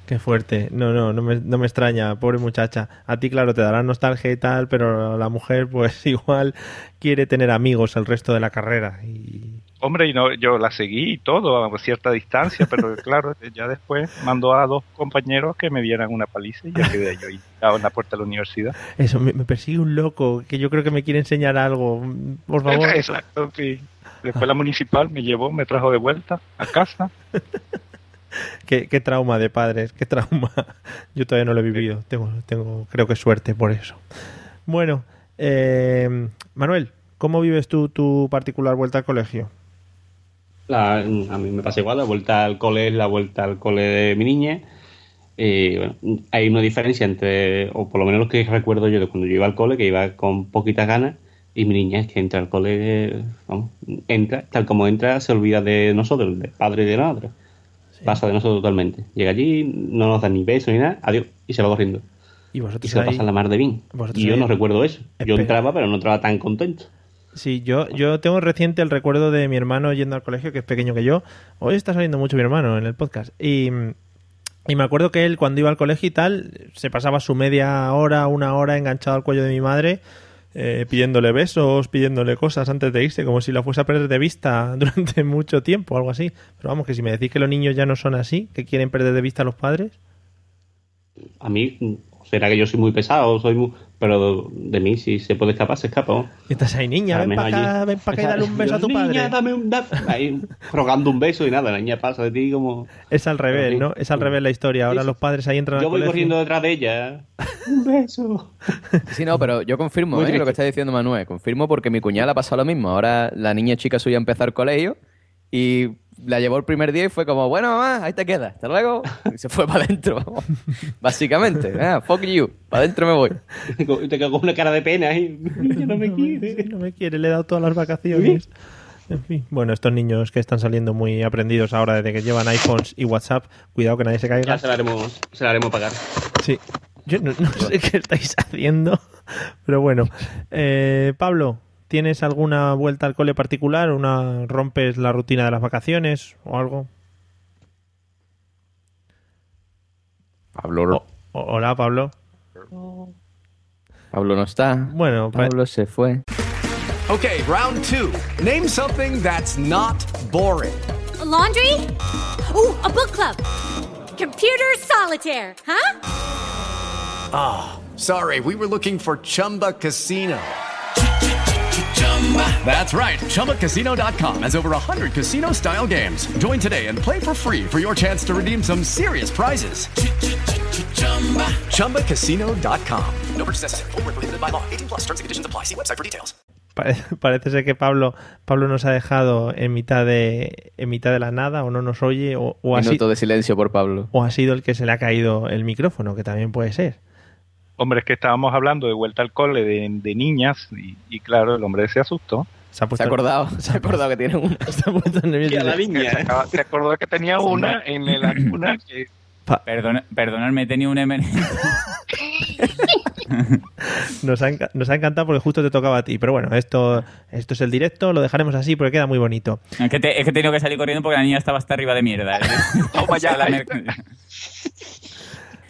Qué fuerte. No, no, no me, no me extraña, pobre muchacha. A ti, claro, te dará nostalgia y tal, pero la mujer, pues igual quiere tener amigos el resto de la carrera. Y Hombre, y no, yo la seguí y todo a cierta distancia, pero claro, ya después mandó a dos compañeros que me dieran una paliza y ya quedé yo ahí en la puerta de la universidad. eso, me, me persigue un loco que yo creo que me quiere enseñar algo. Por favor. Exacto, sí. Después la municipal me llevó, me trajo de vuelta a casa. Qué, qué trauma de padres, qué trauma. Yo todavía no lo he vivido. Tengo, tengo, creo que suerte por eso. Bueno, eh, Manuel, ¿cómo vives tú tu particular vuelta al colegio? La- a mí me pasa igual, la vuelta al cole es la vuelta al cole de mi niña. Bueno, hay una diferencia entre, o por lo menos lo que recuerdo yo de cuando yo iba al cole, que iba con poquitas ganas, y mi niña es que entra al cole, vamos, entra, tal como entra, se olvida de nosotros, de padre y de madre. Pasa de nosotros totalmente. Llega allí, no nos da ni beso ni nada, adiós, y se va corriendo. Y Y vosotros se lo ahí- pasa la mar de bien. Y yo ahí- no recuerdo eso. Yo entraba, pero no entraba tan contento. Sí, yo, yo tengo reciente el recuerdo de mi hermano yendo al colegio, que es pequeño que yo. Hoy está saliendo mucho mi hermano en el podcast. Y, y me acuerdo que él, cuando iba al colegio y tal, se pasaba su media hora, una hora enganchado al cuello de mi madre, eh, pidiéndole besos, pidiéndole cosas antes de irse, como si la fuese a perder de vista durante mucho tiempo, algo así. Pero vamos, que si me decís que los niños ya no son así, que quieren perder de vista a los padres. A mí, será que yo soy muy pesado, soy muy... pero de mí si se puede escapar, se escapa. estás ahí, niña, ven para acá, ven para acá y dale un beso a tu Niña, padre. dame un Ahí rogando un beso y nada, la niña pasa de ti como... Es al revés. ¿no? Es al revés la historia. Ahora Sí, sí. los padres ahí entran Yo al voy colegio. corriendo detrás de ella. Un beso. Sí, no, pero yo confirmo ¿eh? lo que está diciendo Manuel. Confirmo porque mi cuñada ha pasado lo mismo. Ahora la niña chica suya empezó el colegio y la llevó el primer día y fue como, bueno, mamá, ahí te quedas. Hasta luego. Y se fue para adentro. Básicamente. Ah, fuck you. Para adentro me voy. Y te quedo con una cara de pena ahí. No me quiere. No me quiere, le he dado todas las vacaciones. En fin. Bueno, estos niños que están saliendo muy aprendidos ahora desde que llevan iPhones y WhatsApp, cuidado que nadie se caiga. Ya se la haremos, se la haremos pagar. Sí. Yo no, no sé qué estáis haciendo, pero bueno. Eh, Pablo, ¿Tienes alguna vuelta al cole particular? ¿Una rompes la rutina de las vacaciones o algo? Pablo, O- hola, Pablo. Pablo no está. Bueno, pa- Pablo se fue. Okay, round two. Name something that's not boring. laundry? Ooh, a book club. Computer solitaire, huh? Ah, sorry, we were looking for Chumba Casino. That's right. ChumbaCasino.com has over 100 casino style games. Join today and play for free for your chance to redeem some serious prizes. ChumbaCasino.com. No purchase necessary. Void where prohibited by law. 18 plus terms and conditions apply. See website for details. pare- parece ser que Pablo, Pablo nos ha dejado en mitad de, en mitad de la nada o no nos oye o, o, ha si- Minuto de silencio por Pablo. o ha sido el que se le ha caído el micrófono, que también puede ser. Hombre, es que estábamos hablando de vuelta al cole de, de niñas y, y claro, el hombre se asustó. Se ha Se ha acordado, se ha acordado que tiene una. se ha puesto nervioso. La viña. se, acaba- se acordó que tenía una en la cuna que Perdona, perdonadme, he tenido un emergencia. Nos ha, enca- nos ha encantado porque justo te tocaba a ti. Pero bueno, esto, esto es el directo, lo dejaremos así porque queda muy bonito. Es que, te- es que he tenido que salir corriendo porque la niña estaba hasta arriba de mierda. Toma ya, La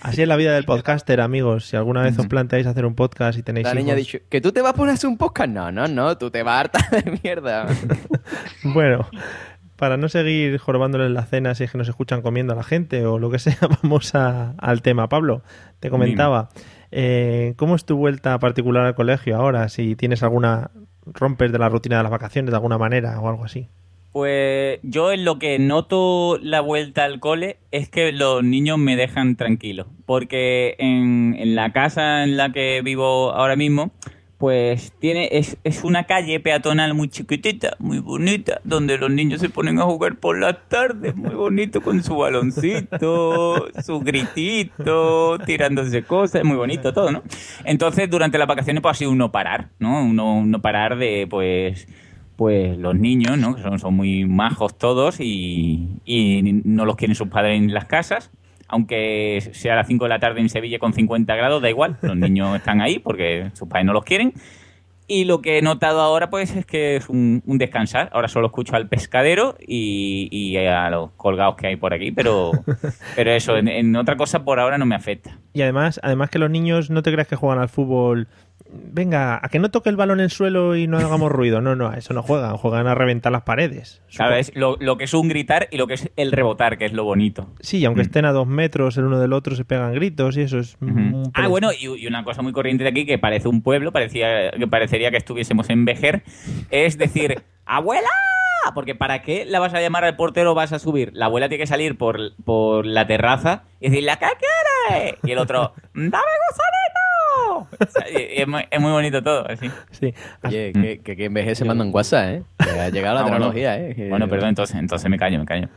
Así es la vida del podcaster, amigos. Si alguna vez os planteáis hacer un podcast y tenéis La niña ha dicho, ¿que tú te vas a poner a hacer un podcast? No, no, no, tú te vas harta de mierda. Bueno, para no seguir jorobándoles la cena si es que nos escuchan comiendo a la gente o lo que sea, vamos a- al tema. Pablo, te comentaba, eh, ¿cómo es tu vuelta particular al colegio ahora? Si tienes alguna, rompes de la rutina de las vacaciones de alguna manera o algo así. Pues yo en lo que noto la vuelta al cole es que los niños me dejan tranquilo. Porque en, en la casa en la que vivo ahora mismo, pues tiene es, es una calle peatonal muy chiquitita, muy bonita, donde los niños se ponen a jugar por las tardes, muy bonito con su baloncito, su gritito, tirándose cosas, es muy bonito todo, ¿no? Entonces durante las vacaciones pues ha sido un no parar, ¿no? Uno, un no parar de pues pues los niños, ¿no? Que son, son muy majos todos y, y no los quieren sus padres en las casas. Aunque sea a las 5 de la tarde en Sevilla con 50 grados, da igual. Los niños están ahí porque sus padres no los quieren. Y lo que he notado ahora, pues, es que es un, un descansar. Ahora solo escucho al pescadero y, y a los colgados que hay por aquí, pero, pero eso, en, en otra cosa por ahora no me afecta. Y además, además que los niños no te creas que juegan al fútbol. Venga, a que no toque el balón en el suelo y no hagamos ruido. No, no, a eso no juegan. Juegan a reventar las paredes. Claro, es lo, lo que es un gritar y lo que es el rebotar, que es lo bonito. Sí, y aunque estén a dos metros el uno del otro, se pegan gritos y eso es. Ah, bueno, y, y una cosa muy corriente de aquí que parece un pueblo, parecía que parecería que estuviésemos en Vejer, es decir, ¡abuela! Porque ¿para qué la vas a llamar al portero o vas a subir? La abuela tiene que salir por, por la terraza y decirle, ¿qué quieres? Y el otro, ¡dame O sea, es, muy, es muy bonito todo, así. Sí. Oye, que, que, que en vejez se mandan WhatsApp, ¿eh? Que ha llegado la Ah, bueno. tecnología, ¿eh? Que- Bueno, perdón, entonces, entonces me callo, me callo.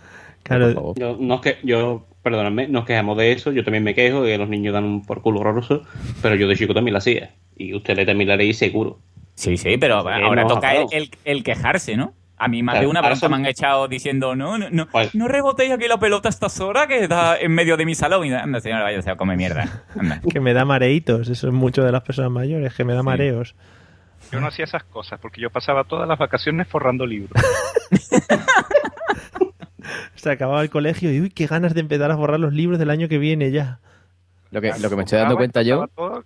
Claro, Yo, no es que, yo, perdóname, nos quejamos de eso, yo también me quejo, que los niños dan un por culo horroroso, pero yo de chico también lo hacía. Y ustedes también lo haréis seguro. Sí, sí, pero Sí, ahora toca el- el quejarse, ¿no? A mí más Claro, de una bronca son- me han echado diciendo, no, no, no, Pues- no rebotéis aquí la pelota a estas horas que está en medio de mi salón. Y anda, señora, vaya, se come mierda. Anda. que me da mareitos. Eso es mucho de las personas mayores, que me da mareos. yo no hacía esas cosas porque yo pasaba todas las vacaciones forrando libros. Se acababa el colegio y uy, qué ganas de empezar a borrar los libros del año que viene ya. Lo que, lo que me estoy dando cuenta yo, todo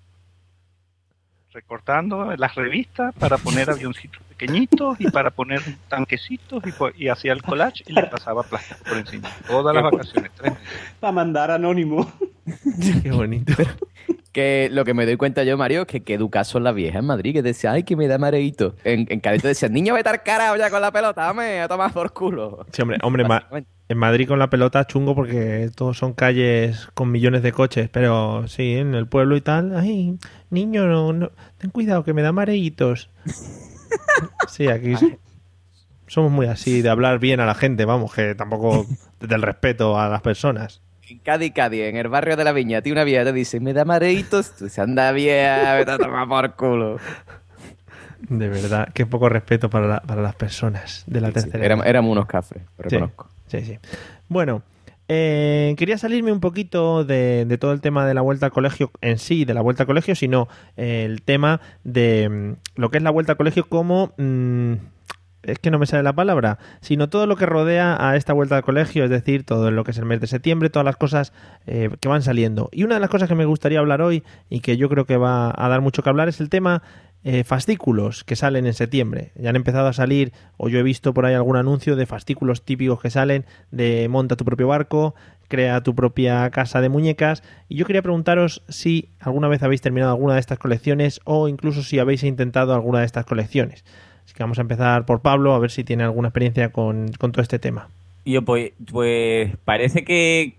recortando las revistas para poner avioncitos pequeñitos y para poner tanquecitos y, hacía el collage y le pasaba plástico por encima. Todas las vacaciones, tres meses. Para mandar anónimo. Qué bonito. que lo que me doy cuenta yo, Mario, es que qué educadas son las viejas en Madrid, que decía, ay, que me da mareíto. En, en Cádiz te decían, niño, vete al carajo ya con la pelota, dame, a tomar por culo. Sí, hombre, hombre ma- en Madrid con la pelota chungo porque todos son calles con millones de coches, pero sí, en el pueblo y tal, ay, niño, no, no, ten cuidado que me da mareitos. Sí, aquí somos muy así de hablar bien a la gente, vamos, que tampoco del respeto a las personas. En Cádiz, Cádiz, en el barrio de la Viña, a ti una vieja te dice, me da mareitos, tú dices, anda vieja, vete a tomar por culo. De verdad, qué poco respeto para, la- para las personas de la Sí, tercera. éramos, edad. éramos unos cafres, lo Sí, reconozco. Sí, sí. Bueno, Eh, quería salirme un poquito de, de todo el tema de la vuelta al colegio en sí, de la vuelta al colegio, sino eh, el tema de mm, lo que es la vuelta al colegio como... mm, es que no me sale la palabra, sino todo lo que rodea a esta vuelta al colegio, es decir, todo lo que es el mes de septiembre, todas las cosas eh, que van saliendo. Y una de las cosas que me gustaría hablar hoy y que yo creo que va a dar mucho que hablar es el tema eh, fascículos que salen en septiembre. Ya han empezado a salir, o yo he visto por ahí algún anuncio de fascículos típicos que salen de monta tu propio barco, crea tu propia casa de muñecas. Y yo quería preguntaros si alguna vez habéis terminado alguna de estas colecciones o incluso si habéis intentado alguna de estas colecciones. Así que vamos a empezar por Pablo, a ver si tiene alguna experiencia con, con todo este tema. Yo, pues, pues parece que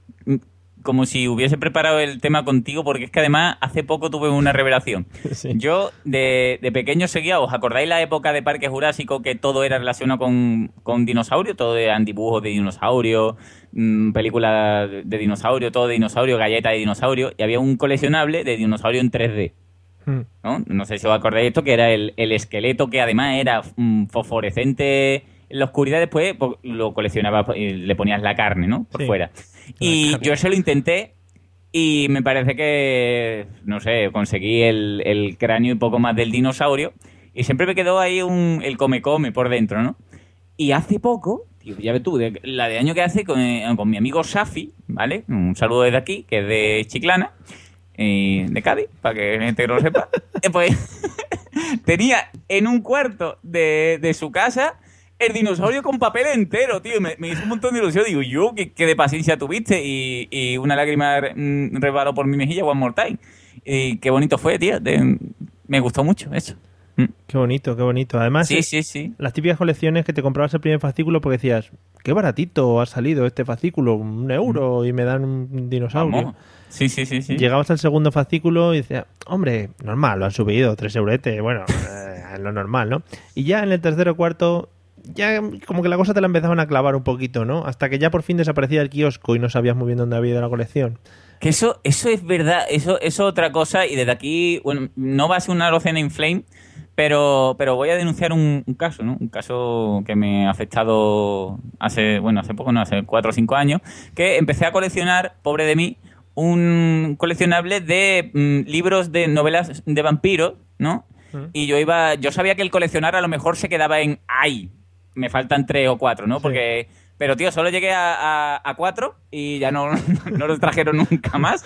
como si hubiese preparado el tema contigo, porque es que además hace poco tuve una revelación. Yo de, de pequeño seguía, ¿os acordáis la época de Parque Jurásico que todo era relacionado con, con dinosaurios? Todo eran dibujos de dinosaurios, mm, películas de, dinosaurio, todo de dinosaurio, galletas de dinosaurio, y había un coleccionable de dinosaurio en 3D. ¿no? No sé si os acordáis esto, que era el, el esqueleto que además era mm, fosforescente en la oscuridad, después pues, lo coleccionaba y le ponías la carne, ¿no? Por Sí. fuera. Y yo se lo intenté y me parece que, no sé, conseguí el, el cráneo y poco más del dinosaurio y siempre me quedó ahí un, el come-come por dentro, ¿no? Y hace poco, tío, ya ves tú, de- la de año que hace con, eh, con mi amigo Safi, ¿vale? Un saludo desde aquí, que es de Chiclana, eh, de Cádiz, para que la gente no lo sepa. Eh, pues tenía en un cuarto de, de su casa el dinosaurio con papel entero, tío. Me, me hizo un montón de ilusión. Digo, yo, qué, qué de paciencia tuviste. Y, y una lágrima mm, resbaló por mi mejilla, one more time. Y qué bonito fue, tío. de- me gustó mucho eso. Qué bonito, qué bonito. Además, Sí, sí, sí. las típicas colecciones que te comprabas el primer fascículo porque decías, qué baratito ha salido este fascículo, un euro y me dan un dinosaurio. Vamos. Sí, sí, sí, sí. Llegabas al segundo fascículo y decías, hombre, normal, lo han subido, tres euretes, bueno, eh, lo normal, ¿no? Y ya en el tercero o cuarto, ya como que la cosa te la empezaban a clavar un poquito, ¿no? Hasta que ya por fin desaparecía el kiosco y no sabías muy bien dónde había ido la colección. Que eso, eso es verdad, eso, eso es otra cosa, y desde aquí, bueno, no va a ser una docena in flame, pero, pero voy a denunciar un, un caso, ¿no? Un caso que me ha afectado hace, bueno, hace poco, no, hace cuatro o cinco años, que empecé a coleccionar, pobre de mí, un coleccionable de mm, libros de novelas de vampiros, ¿no? Y yo iba, yo sabía que el coleccionar a lo mejor se quedaba en ay, me faltan tres o cuatro, ¿no? Porque, pero tío, solo llegué a, a- a cuatro y ya no, no los trajeron nunca más.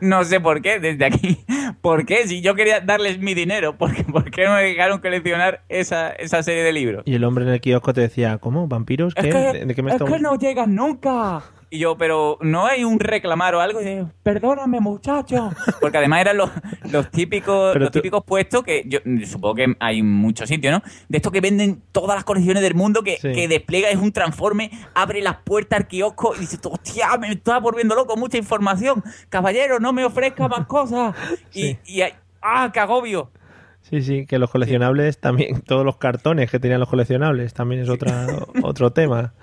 No sé por qué, desde aquí. ¿Por qué? Si yo quería darles mi dinero, ¿por qué, por qué no me dejaron coleccionar esa, esa serie de libros? Y el hombre en el kiosco te decía, ¿cómo? ¿Vampiros? ¿Qué? Es que, ¿De, de qué me es está que no llegan nunca. Y yo, pero no hay un reclamar o algo. Y yo, perdóname, muchacho. Porque además eran los, los típicos Pero los tú- típicos puestos que yo supongo que hay muchos sitios, ¿no? De estos que venden todas las colecciones del mundo, que, Sí. que despliega, es un transforme, abre las puertas al kiosco y dice, hostia, me estaba volviendo loco, mucha información. Caballero, no me ofrezca más cosas. Y, y hay- ¡ah, qué agobio! Sí, sí, que los coleccionables también, todos los cartones que tenían los coleccionables también es otra, otro tema.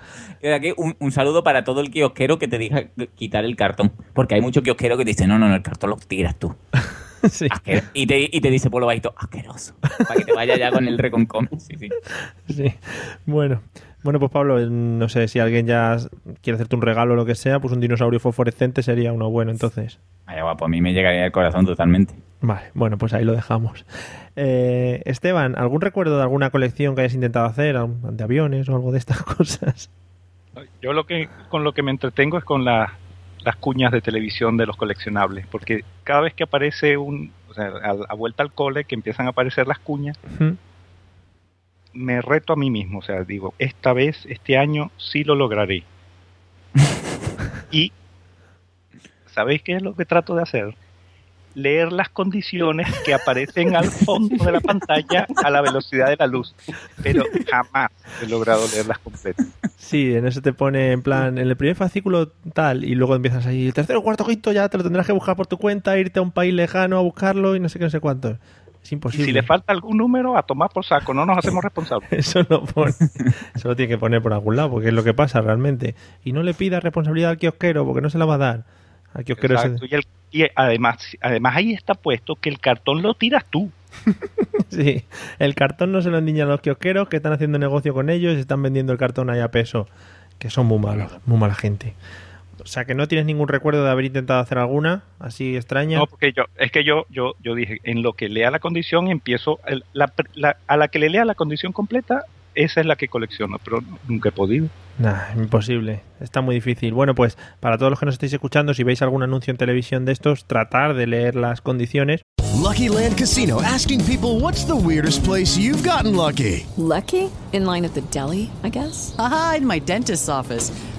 Aquí un, un saludo para todo el kiosquero que te diga quitar el cartón. Porque hay muchos kiosqueros que te dicen, no, no, no, el cartón lo tiras tú. Y, te, y te dice por lo bajito, asqueroso. Para que te vaya ya con el reconcome. Sí, sí. Sí. Bueno. Bueno, pues Pablo, no sé si alguien ya quiere hacerte un regalo o lo que sea, pues un dinosaurio fosforescente sería uno bueno, entonces. Vaya guapo, a mí me llegaría al corazón totalmente. Vale, bueno, pues ahí lo dejamos. Eh, Esteban, ¿algún recuerdo de alguna colección que hayas intentado hacer? ¿Algún- ¿De aviones o algo de estas cosas? Yo lo que con lo que me entretengo es con la- las cuñas de televisión de los coleccionables, porque cada vez que aparece un, o sea, a, a vuelta al cole que empiezan a aparecer las cuñas, me reto a mí mismo, o sea, digo, esta vez, este año sí lo lograré. y ¿sabéis qué es lo que trato de hacer? Leer las condiciones que aparecen al fondo de la pantalla a la velocidad de la luz, pero jamás he logrado leerlas completas. Sí, en eso te pone en plan, en el primer fascículo tal, y luego empiezas ahí, el tercero, cuarto, quinto, ya te lo tendrás que buscar por tu cuenta, irte a un país lejano a buscarlo y no sé qué, no sé cuánto. Es Y imposible. si le falta algún número, a tomar por saco, no nos hacemos responsables. Eso lo pone. Eso lo tiene que poner por algún lado, porque es lo que pasa realmente. Y no le pidas responsabilidad al kiosquero, porque no se la va a dar. Y, el- y además, además ahí está puesto que el cartón lo tiras tú. Sí, el cartón no se lo endiñan los kiosqueros que están haciendo negocio con ellos y están vendiendo el cartón ahí a peso. Que son muy malos, muy mala gente. O sea, que no tienes ningún recuerdo de haber intentado hacer alguna así extraña. No, porque yo, es que yo, yo, yo dije, en lo que lea la condición empiezo, el- la- la- a la que le lea la condición completa, esa es la que colecciono, pero nunca he podido. Nah, imposible. Está muy difícil. Bueno, pues para todos los que nos estéis escuchando, si veis algún anuncio en televisión de estos, tratar de leer las condiciones. Lucky Land Casino asking people what's the weirdest place you've gotten lucky? Lucky? In line at the deli, I guess? Aha, in my dentist's office.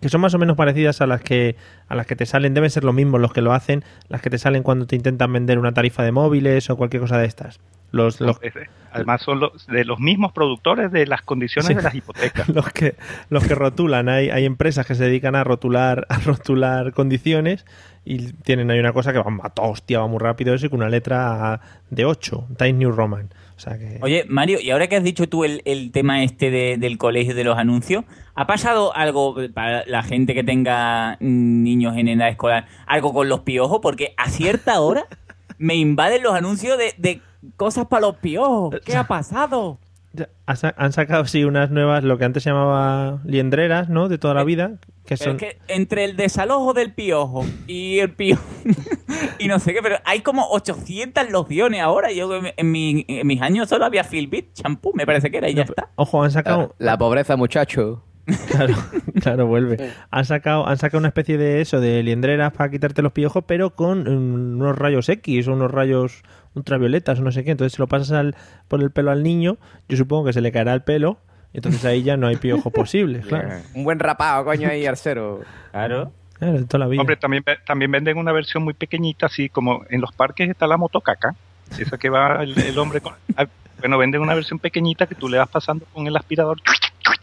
Que son más o menos parecidas a las que a las que te salen, deben ser los mismos los que lo hacen, las que te salen cuando te intentan vender una tarifa de móviles o cualquier cosa de estas. Los, los, Además son los, de los mismos productores de las condiciones Sí. de las hipotecas. los que los que rotulan, hay, hay empresas que se dedican a rotular a rotular condiciones y tienen ahí una cosa que va a hostia, va muy rápido eso y con una letra de 8, Times New Roman. Oye, Mario, y ahora que has dicho tú el, tema este de- del colegio de los anuncios, ¿ha pasado algo para la gente que tenga niños en edad escolar, algo con los piojos? Porque a cierta hora me invaden los anuncios de cosas para los piojos. ¿Qué ha pasado? Han sacado sí unas nuevas, lo que antes se llamaba liendreras, ¿no? De toda la vida, que Pero son es que entre el desalojo del piojo y el piojo y no sé qué, pero hay como 800 lociones ahora. Yo en, mi- en mis años solo había Filbit, champú, me parece que era, y ya está. Ojo, han sacado. La pobreza, muchacho. Claro, claro, vuelve. Han sacado, han sacado una especie de eso, de liendreras para quitarte los piojos, pero con mm, unos rayos X, o unos rayos ultravioletas o no sé qué. Entonces, si lo pasas al, por el pelo al niño, yo supongo que se le caerá el pelo, y entonces ahí ya no hay piojo posible, claro. Un buen rapado, coño, ahí, arcero. Claro. Claro, de toda la vida. Hombre, también, también venden una versión muy pequeñita, así como en los parques está la motocaca, esa que va el, el hombre con... Bueno, venden una versión pequeñita que tú le vas pasando con el aspirador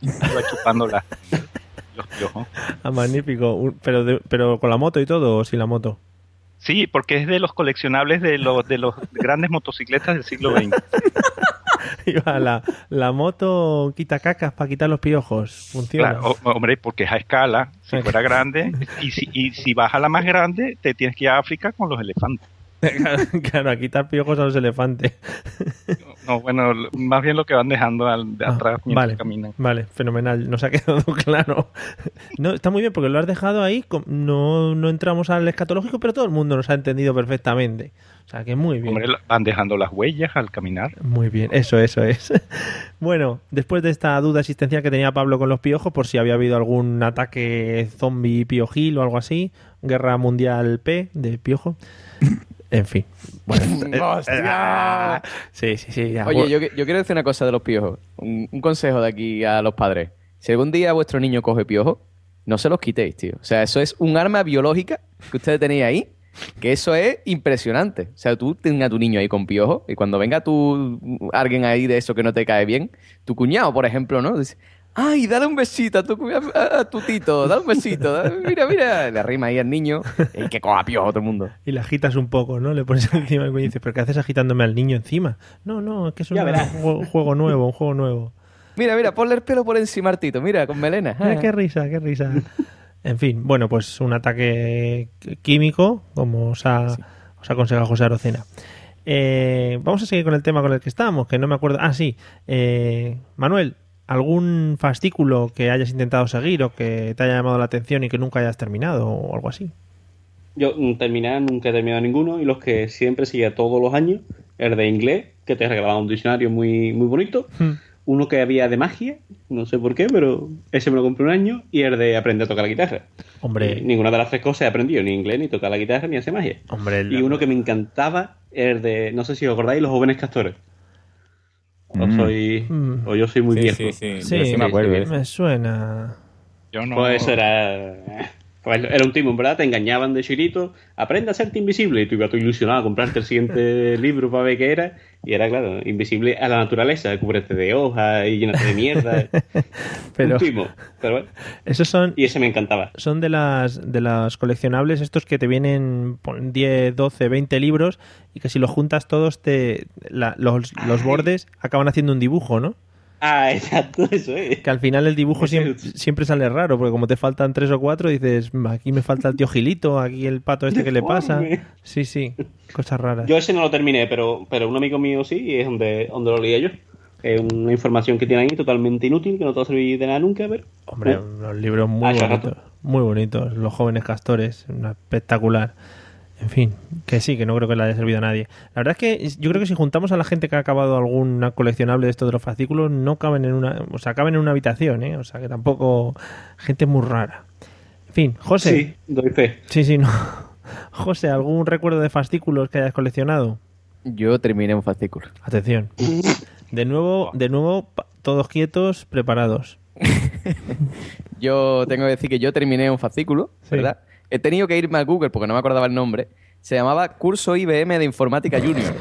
y va chupando la- los piojos. Ah, magnífico. Un- Pero, de- pero con la moto y todo, o sin la moto. Sí, porque es de los coleccionables de los, de los grandes motocicletas del siglo XX. Iba la, la moto quita cacas para quitar los piojos. Funciona. Claro, o- hombre, porque es a escala, si fuera grande, y si, y si vas a la más grande, te tienes que ir a África con los elefantes. Claro, claro, a quitar piojos a los elefantes. No, bueno, más bien lo que van dejando al- de atrás mientras Vale, caminan. vale, fenomenal. Nos ha quedado claro. No, está muy bien porque lo has dejado ahí. No, no entramos al escatológico, pero todo el mundo nos ha entendido perfectamente. O sea que muy bien. Hombre, van dejando las huellas al caminar. Muy bien, eso, eso es. Bueno, después de esta duda existencial que tenía Pablo con los piojos, por si había habido algún ataque zombie piojil o algo así, guerra mundial P de piojo. En fin. Bueno, eh, ¡Hostia! sí, sí, sí. ya. Oye, yo, yo quiero decir una cosa de los piojos. Un, un consejo de aquí a los padres. Si algún día vuestro niño coge piojos, no se los quitéis, tío. O sea, eso es un arma biológica que ustedes tenéis ahí, que eso es impresionante. O sea, tú tengas a tu niño ahí con piojos y cuando venga tú, alguien ahí de eso que no te cae bien, tu cuñado, por ejemplo, ¿no? Dice, Ay, dale un besito a tu, a, a tu tito, dale un besito. dale- mira, mira. Le arrima ahí al niño y que coja piojo todo el mundo. Y le agitas un poco, ¿no? Le pones encima cuello y dices, ¿pero qué haces agitándome al niño encima? No, no, es que es un juego, juego nuevo, un juego nuevo. Mira, mira, ponle el pelo por encima al tito, mira, con melena. Mira qué risa, qué risa. En fin, bueno, pues un ataque químico, como os ha, os ha aconsejado José Arocena. Eh, vamos a seguir con el tema con el que estábamos, que no me acuerdo. Ah, sí. Eh, Manuel, ¿algún fascículo que hayas intentado seguir o que te haya llamado la atención y que nunca hayas terminado o algo así? Yo mm, terminar, nunca he terminado ninguno y los que siempre seguía todos los años, el de inglés, que te regalaba un diccionario muy, muy bonito, uno que había de magia, no sé por qué, pero ese me lo compré un año, y el de aprender a tocar la guitarra. Hombre. Y ninguna de las tres cosas he aprendido, ni inglés, ni tocar la guitarra, ni hacer magia. Hombre, el- Y uno que me encantaba, el de, no sé si os acordáis, los jóvenes castores. O, Mm. soy, Mm. o yo soy muy Sí, viejo. sí, sí. Sí, me acuerdo. ¿eh? me suena. Yo no. Pues eso era. Pues era un timo, en verdad, te engañaban de chirito, aprende a serte invisible, y tú ibas tú ilusionado a comprarte el siguiente libro para ver qué era, y era, claro, invisible a la naturaleza, cúbrete de hojas y llénate de mierda. Pero Un timo, pero bueno. esos son, Y ese me encantaba. son de las de las coleccionables estos que te vienen pon, 10, 12, 20 libros y que si los juntas todos te la- los, los bordes acaban haciendo un dibujo, ¿no? Ah, exacto, eso es. Que al final el dibujo siempre, siempre sale raro, porque como te faltan tres o cuatro, dices, "Mm, aquí me falta el tío Gilito, aquí el pato este que le pasa. Sí, sí, cosas raras. Yo ese no lo terminé, pero, pero un amigo mío sí, y es donde, donde lo leía yo. Es una información que tiene ahí totalmente inútil, que no te va a servir de nada nunca, pero... Hombre, unos libros muy Ah, bonitos, muy bonitos. Los jóvenes castores, una espectacular. En fin, que sí, que no creo que le haya servido a nadie. La verdad es que yo creo que si juntamos a la gente que ha acabado alguna coleccionable de estos de los fascículos, no caben en una, o sea, caben en una habitación, ¿eh? O sea, que tampoco gente muy rara. En fin, José. Sí, doy fe. Sí, sí, no. José, ¿algún recuerdo de fascículos que hayas coleccionado? Yo terminé un fascículo. Atención. De nuevo, de nuevo, todos quietos, preparados. Yo tengo que decir que yo terminé un fascículo, Sí. ¿verdad? He tenido que irme a Google porque no me acordaba el nombre. Se llamaba Curso IBM de Informática Junior.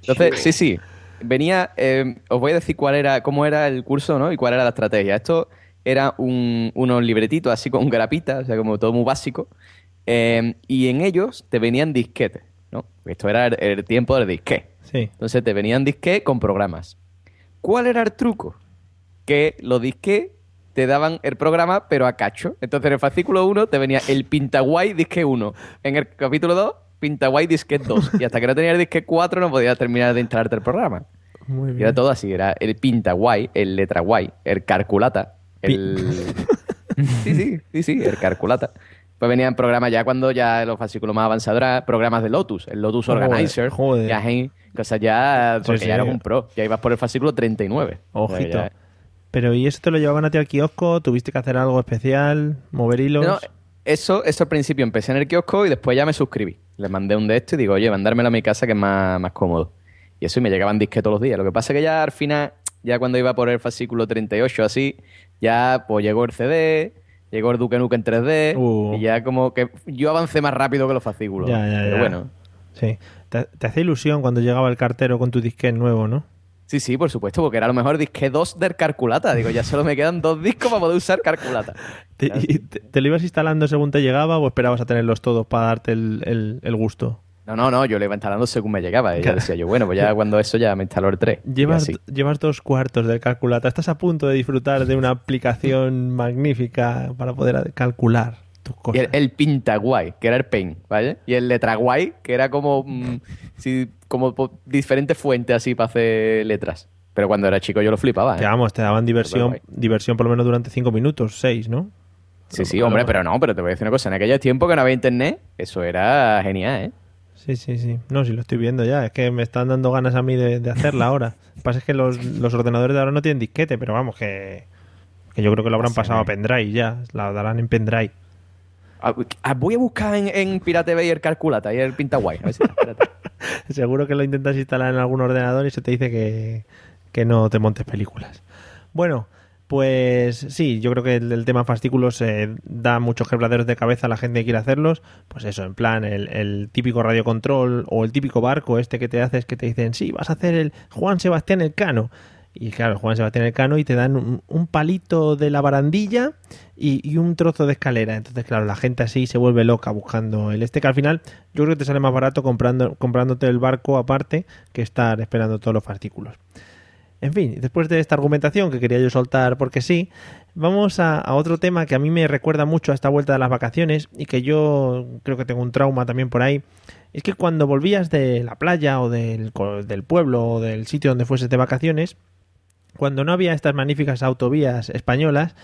Entonces, sí, sí. Venía, eh, os voy a decir cuál era, cómo era el curso, ¿no? Y cuál era la estrategia. Esto era un, unos libretitos así con grapitas, o sea, como todo muy básico. Eh, y en ellos te venían disquetes, ¿no? Esto era el, el tiempo del disquete. Sí. Entonces te venían disquetes con programas. ¿Cuál era el truco? Que los disquetes te daban el programa, pero a cacho. Entonces en el fascículo 1 te venía el Pintaguay disque 1. En el capítulo 2, Pintaguay disque 2. Y hasta que no tenías el disque 4 no podías terminar de instalarte el programa. Muy Y bien. era todo así. Era el Pintaguay, el letra guay, el calculata, el... sí, sí, sí, sí, el calculata. Pues venían programas ya cuando ya los fascículos más avanzados eran programas de Lotus, el Lotus Joder, Organizer. joder. Ya, cosas ya, porque sí. ya eras un pro. Ya ibas por el fascículo 39. Ojito. Pues ya- Pero ¿y eso te lo llevaban a ti al kiosco? ¿Tuviste que hacer algo especial? ¿Mover hilos? No, eso, eso al principio empecé en el kiosco y después ya me suscribí. Le mandé un de esto y digo, oye, mandármelo a mi casa que es más, más cómodo. Y eso y me llegaban disques todos los días. Lo que pasa es que ya al final, ya cuando iba por el fascículo 38 así, ya pues llegó el CD, llegó el Duke Nukem en 3D Uh. y ya como que yo avancé más rápido que los fascículos. Ya, ya, Pero ya. bueno. Sí. Te, te hacía ilusión cuando llegaba el cartero con tu disquete nuevo, ¿no? Sí, sí, por supuesto, porque era a lo mejor disque 2 del calculata. Digo, ya solo me quedan dos discos para poder usar calculata. Te, y te- te lo ibas instalando según te llegaba o esperabas a tenerlos todos para darte el, el- el gusto? No, no, no, yo le iba instalando según me llegaba. Y ya decía yo, bueno, pues ya cuando eso ya me instaló el 3. Llevas, llevas dos cuartos del calculata. Estás a punto de disfrutar de una aplicación magnífica para poder calcular tus Y cosas. el, el Pintaguay, que era el Paint, ¿vale? Y el Letraguay, que era como, mm, sí, como diferentes fuentes así para hacer letras. Pero cuando era chico yo lo flipaba, ¿eh? Que vamos, te daban diversión, diversión por lo menos durante cinco minutos, seis, ¿no? Sí, sí, hombre, pero no, pero te voy a decir una cosa. En aquellos tiempos que no había internet, eso era genial, ¿eh? Sí, sí, sí. No, sí lo estoy viendo ya. Es que me están dando ganas a mí de, de hacerla ahora. Lo que pasa es que los, los ordenadores de ahora no tienen disquete, pero vamos, que, que yo creo que lo habrán pasado a pendrive ya. La darán en pendrive. Ah, ah, Voy a buscar en, en Pirate Bay el calculata y el Pintaguay. A ver. Seguro que lo intentas instalar en algún ordenador y se te dice que, que no te montes películas. Bueno, pues sí, yo creo que el, el tema fascículos eh, da muchos quebraderos de cabeza a la gente que quiere hacerlos. Pues eso, en plan, el, el típico radiocontrol o el típico barco este que te haces que te dicen, sí, vas a hacer el Juan Sebastián Elcano. Y claro, Juan Sebastián Elcano y te dan un, palito de la barandilla y, un trozo de escalera. Entonces, claro, la gente así se vuelve loca buscando el este que al final yo creo que te sale más barato comprando, comprándote el barco aparte que estar esperando todos los fascículos. En fin, después de esta argumentación que quería yo soltar porque sí, vamos a, a otro tema que a mí me recuerda mucho a esta vuelta de las vacaciones y que yo creo que tengo un trauma también por ahí. Es que cuando volvías de la playa o del, del pueblo o del sitio donde fueses de vacaciones, cuando no había estas magníficas autovías españolas,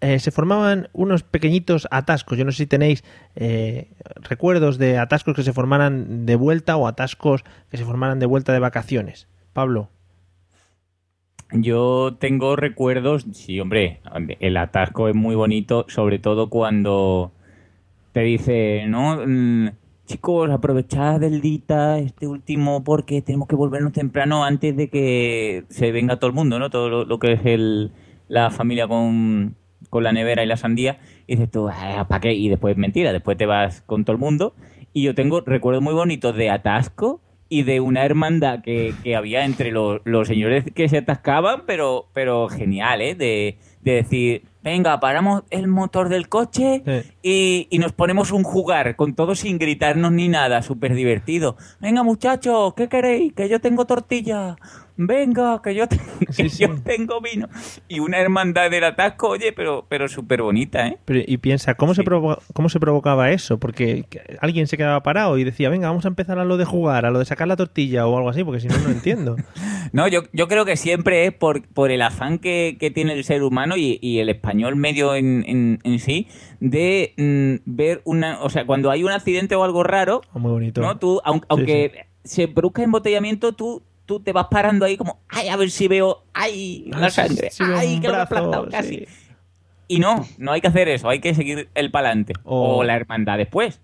eh, se formaban unos pequeñitos atascos. Yo no sé si tenéis eh, recuerdos de atascos que se formaran de vuelta o atascos que se formaran de vuelta de vacaciones. Pablo. Yo tengo recuerdos, sí, hombre, el atasco es muy bonito, sobre todo cuando te dice, ¿no? Chicos, aprovechad del dita este último porque tenemos que volvernos temprano antes de que se venga todo el mundo, ¿no? Todo lo, lo que es el, la familia con, con la nevera y la sandía. Y dices tú, "Ah, ¿para qué? Y después, mentira, después te vas con todo el mundo. Y yo tengo recuerdos muy bonitos de atasco y de una hermandad que, que había entre los, los señores que se atascaban, pero, pero genial, ¿eh? De, de decir, venga, paramos el motor del coche y, y nos ponemos un jugar con todo sin gritarnos ni nada, súper divertido. Venga, muchachos, ¿qué queréis? Que yo tengo tortilla. Venga, que yo, te- que yo tengo vino. Y una hermandad del atasco, oye, pero, pero súper bonita, ¿eh? Pero, y piensa, ¿cómo, se provo- ¿cómo se provocaba eso? Porque alguien se quedaba parado y decía, venga, vamos a empezar a lo de jugar, a lo de sacar la tortilla o algo así, porque si no, no entiendo. No, yo, yo creo que siempre es por, por el afán que, que tiene el ser humano y, y el español medio en, en, en sí de mm, ver una... O sea, cuando hay un accidente o algo raro, Muy bonito. ¿no? Tú, aun- aunque, se produzca embotellamiento, tú, tú te vas parando ahí como, ay, a ver si veo, ay, la sangre, ay, que lo he casi. Y no, no hay que hacer eso, hay que seguir el palante. O- O la hermandad después.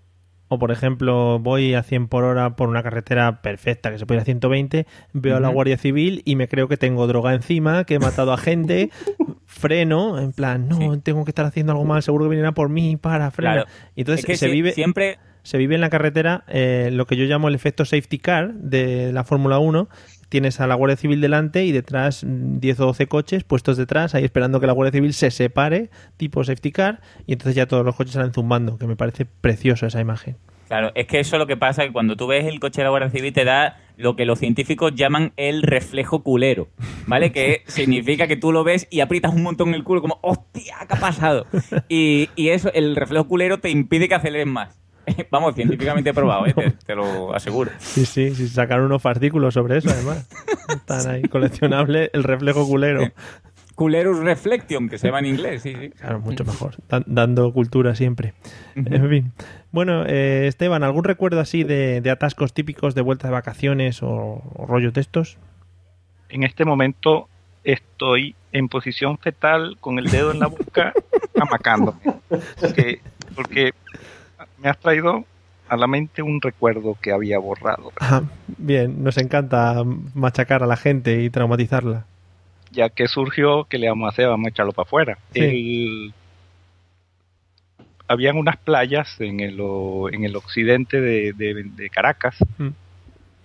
O, por ejemplo, voy a 100 por hora por una carretera perfecta que se puede ir a 120, veo a la. Guardia Civil y me creo que tengo droga encima, que he matado a gente, freno, en plan, no, tengo que estar haciendo algo mal, seguro que vienen a por mí, para, frena. Claro. Y entonces Es que se vive... siempre se vive en la carretera eh, lo que yo llamo el efecto safety car de la Fórmula 1. Tienes a la Guardia Civil delante y detrás mm, 10 o 12 coches puestos detrás, ahí esperando que la Guardia Civil se separe, tipo safety car, y entonces ya todos los coches salen zumbando, que me parece precioso esa imagen. Claro, es que eso es lo que pasa, que cuando tú ves el coche de la Guardia Civil te da lo que los científicos llaman el reflejo culero, ¿vale? Que significa que tú lo ves y aprietas un montón el culo como, hostia, ¿qué ha pasado? Y, y eso, el reflejo culero te impide que aceleres más. Vamos, científicamente probado, ¿eh? te, te lo aseguro. Sí, sí, sí, sacaron unos fascículos sobre eso, además. Están ahí, coleccionable el reflejo culero. Culerus reflection, que se llama en inglés, sí, sí. Claro, mucho mejor. Dan- dando cultura siempre. En fin. Bueno, eh, Esteban, ¿algún recuerdo así de, de atascos típicos de vuelta de vacaciones o, o rollos de estos? En este momento estoy en posición fetal con el dedo en la boca, amacándome. Porque, porque me has traído a la mente un recuerdo que había borrado. Bien, nos encanta machacar a la gente y traumatizarla. Ya que surgió, ¿qué le vamos a hacer? Vamos a echarlo para afuera. Sí. El- Habían unas playas en el, o- en el occidente de, de- de Caracas, Mm.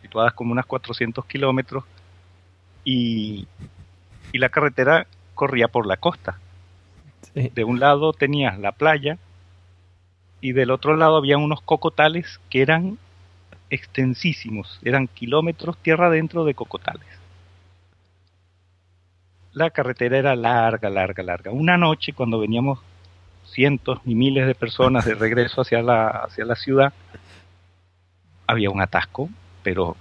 situadas como unas 400 kilómetros, y, y la carretera corría por la costa. Sí. De un lado tenías la playa y del otro lado había unos cocotales que eran extensísimos, eran kilómetros tierra adentro de cocotales. La carretera era larga, larga, larga. Una noche cuando veníamos cientos y miles de personas de regreso hacia la, hacia la ciudad, había un atasco, pero,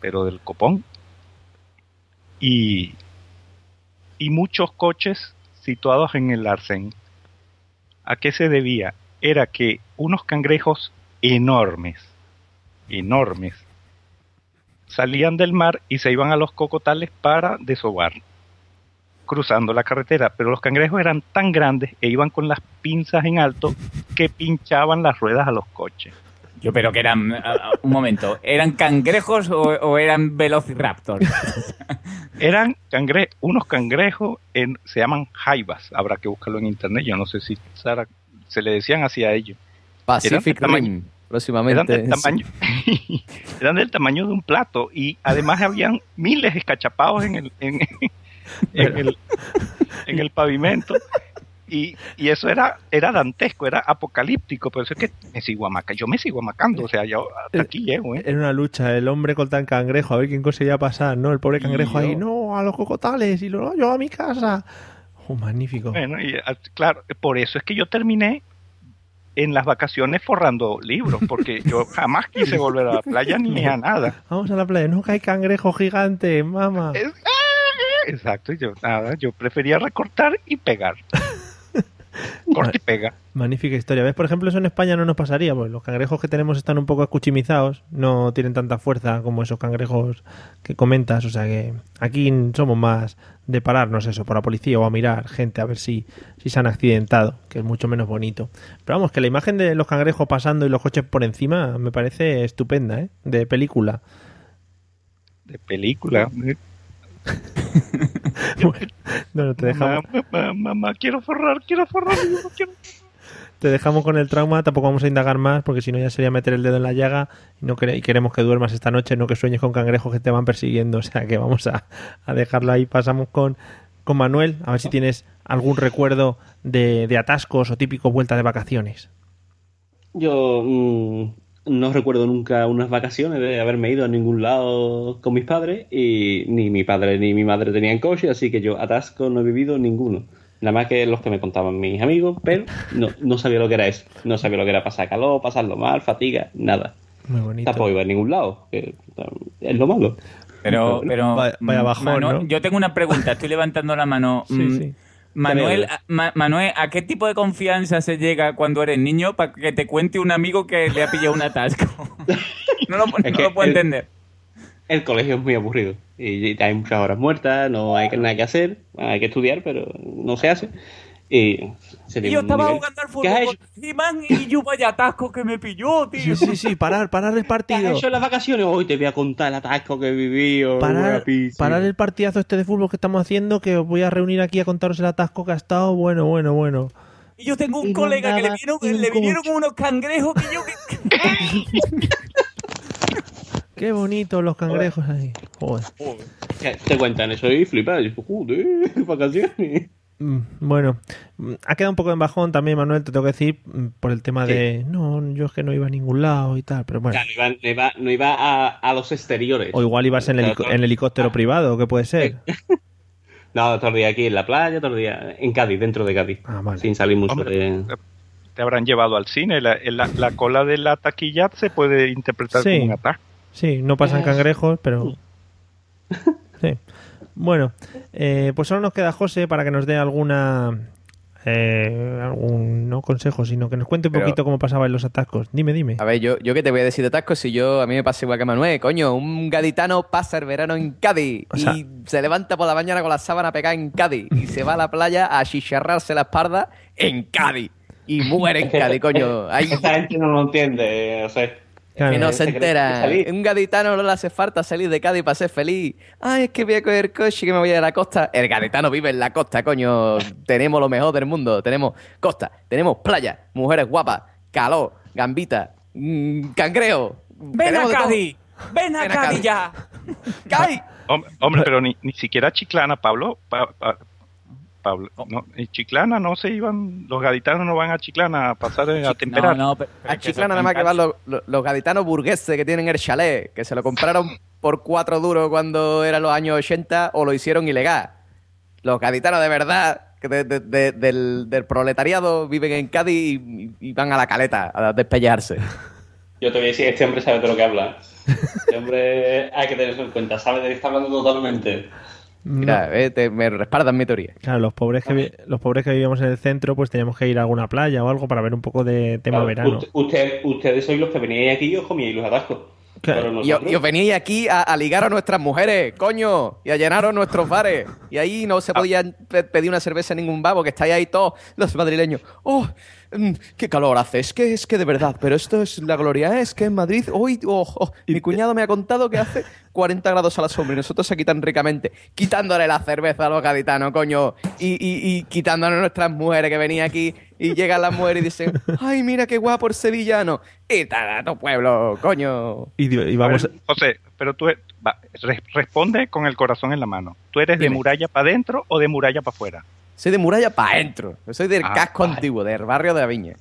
pero del copón. Y, y muchos coches situados en el arcén. ¿A qué se debía? Era que unos cangrejos enormes, enormes, salían del mar y se iban a los cocotales para desovar, cruzando la carretera. Pero los cangrejos eran tan grandes e iban con las pinzas en alto que pinchaban las ruedas a los coches. Yo, pero que eran, un momento, ¿eran cangrejos o, o eran velociraptors? Eran cangre unos cangrejos, en, se llaman jaivas, habrá que buscarlo en internet, yo no sé si Sara, se le decían así a ellos. Pacific Eran del Rim, Eran próximamente. del tamaño, eran del tamaño de un plato y además habían miles escachapados en el, en, en el, en el pavimento y, y eso era, era dantesco, era apocalíptico, por eso es que me sigo amacando, yo me sigo amacando, o sea, yo hasta aquí llego, ¿eh? Era una lucha, el hombre contra el cangrejo, a ver quién conseguía pasar, ¿no? El pobre cangrejo ahí, no, a los cocotales, y luego yo a mi casa. Oh, magnífico. Bueno, y ah, claro, por eso es que yo terminé en las vacaciones forrando libros, porque yo jamás quise volver a la playa ni a nada. Vamos a la playa, que hay cangrejo gigante, mamá. Es- Exacto, y yo nada, yo prefería recortar y pegar. Corta y pega. Magnífica historia. ¿Ves? Por ejemplo, eso en España no nos pasaría, pues los cangrejos que tenemos están un poco escuchimizados, no tienen tanta fuerza como esos cangrejos que comentas, o sea que aquí somos más de pararnos eso por la policía o a mirar gente a ver si, si se han accidentado, que es mucho menos bonito. Pero vamos, que la imagen de los cangrejos pasando y los coches por encima me parece estupenda, ¿eh? De película. De película. Bueno, te dejamos, Mamá, mamá, mamá, quiero forrar, quiero forrar. no quiero- te dejamos con el trauma, tampoco vamos a indagar más porque si no ya sería meter el dedo en la llaga y, no y queremos que duermas esta noche, no que sueñes con cangrejos que te van persiguiendo. O sea que vamos a, a dejarlo ahí. Pasamos con, con Manuel, a ver si tienes algún recuerdo de, de atascos o típicos vueltas de vacaciones. Yo mm, no recuerdo nunca unas vacaciones de haberme ido a ningún lado con mis padres y ni mi padre ni mi madre tenían coche, así que yo atasco no he vivido ninguno. Nada más que los que me contaban mis amigos, pero no, no sabía lo que era eso. No sabía lo que era pasar calor, pasarlo mal, fatiga, nada. Muy bonito. Tampoco iba a ningún lado, que es lo malo. Pero, pero Vaya- vaya mm, bajón, yo tengo una pregunta, estoy levantando la mano. Sí, Mm, sí. Manuel, a, Ma- Manuel, ¿a qué tipo de confianza se llega cuando eres niño para que te cuente un amigo que le ha pillado un atasco? no lo, no Es que lo puedo el- entender. El colegio es muy aburrido y hay muchas horas muertas, no hay nada que hacer, hay que estudiar, pero no se hace. Y sería Y yo estaba nivel- jugando al ¿Qué fútbol con y yo vaya atasco que me pilló, tío. Sí, sí, sí, parar, parar el ¿Qué has partido. hecho en las vacaciones? Hoy te voy a contar el atasco que viví. o Parar, parar el partidazo este de fútbol que estamos haciendo, que os voy a reunir aquí a contaros el atasco que ha estado. Bueno, bueno, bueno. Y yo tengo un Y colega que le vinieron, le vinieron unos cangrejos que yo... que- Qué bonitos los cangrejos ahí. Joder. Te cuentan eso y flipas. Joder, vacaciones. Mm, Bueno, mm, ha quedado un poco en bajón también, Manuel, te tengo que decir, mm, por el tema de, no, yo es que no iba a ningún lado y tal, pero bueno. Claro, no iba, no iba- no iba a, a los exteriores. O igual ibas en, el helico- en helicóptero privado, que puede ser. No, todo el día aquí en la playa, todo el día en Cádiz, dentro de Cádiz. Ah, vale. Sin salir mucho Hombre, de... Te habrán llevado al cine. La, la- la cola de la taquilla se puede interpretar Sí. como un atasco. Sí, no pasan cangrejos, pero... Sí. Bueno, eh, pues solo nos queda José para que nos dé alguna... eh, algún, no consejo, sino que nos cuente un Pero- poquito cómo pasaba en los atascos. Dime, dime. A ver, yo, yo qué te voy a decir de atascos si yo a mí me pasa igual que Manuel, coño, un gaditano pasa el verano en Cádiz O sea- y se levanta por la mañana con la sábana pegada en Cádiz y se va a la playa a chicharrarse la espalda en Cádiz y muere en Cádiz, coño. Ahí Esta gente no lo entiende, o sea... Claro. que no se entera. Un gaditano no le hace falta salir de Cádiz para ser feliz. Ay, es que voy a coger coche que me voy a la costa. El gaditano vive en la costa, coño. Tenemos lo mejor del mundo. Tenemos costa, tenemos playa, mujeres guapas, calor, gambita, mm, cangreo. ¡Ven a. Cádiz! ¡Ven a Ven a Cádiz ya! ¡Cádiz! Hombre, hombre, pero ni, ni siquiera Chiclana, Pablo. Pa- pa- Pablo, no, en Chiclana no se iban, los gaditanos no van a Chiclana a pasar eh, a temperar. No, no, pero- A Chiclana nada más que van los, los- los gaditanos burgueses que tienen el chalet, que se lo compraron por cuatro duros cuando eran los años 80 o lo hicieron ilegal. Los gaditanos de verdad, que de- de- de- del, del proletariado, viven en Cádiz y, y van a la caleta a despellarse. Yo te voy a decir, este hombre sabe de lo que habla. Este hombre hay que tenerlo en cuenta, sabe de qué está hablando totalmente. Mira, eh, te- me respaldan mi teoría. Claro, los pobres que vi- los pobres que vivíamos en el centro, pues teníamos que ir a alguna playa o algo para ver un poco de tema Claro, verano. usted- usted- ustedes sois los que veníais aquí y os comíais los atascos. Claro. Y, os- nosotros- y os veníais aquí a, a ligar a nuestras mujeres, coño, y a llenaros nuestros bares. Y ahí no se podía pe- pedir una cerveza en ningún babo, que estáis ahí todos los madrileños. ¡Oh! Mm, ¡Qué calor hace! Es que, es que de verdad, pero esto es la gloria, ¿eh? es que en Madrid, hoy, oh, oh, mi cuñado me ha contado que hace 40 grados a la sombra y nosotros aquí tan ricamente, quitándole la cerveza a los gaditanos, coño, y, y, y quitándole a nuestras mujeres que venían aquí y llegan las mujeres y dicen, ¡ay, mira qué guapo el sevillano! Y tal, a tu pueblo, coño. Y, y A vamos, ver, José, pero tú va, re- responde con el corazón en la mano. ¿Tú eres de muralla para adentro o de muralla para afuera? Soy de muralla para adentro. Yo soy del Ah, casco vale. antiguo, del barrio de Aviña.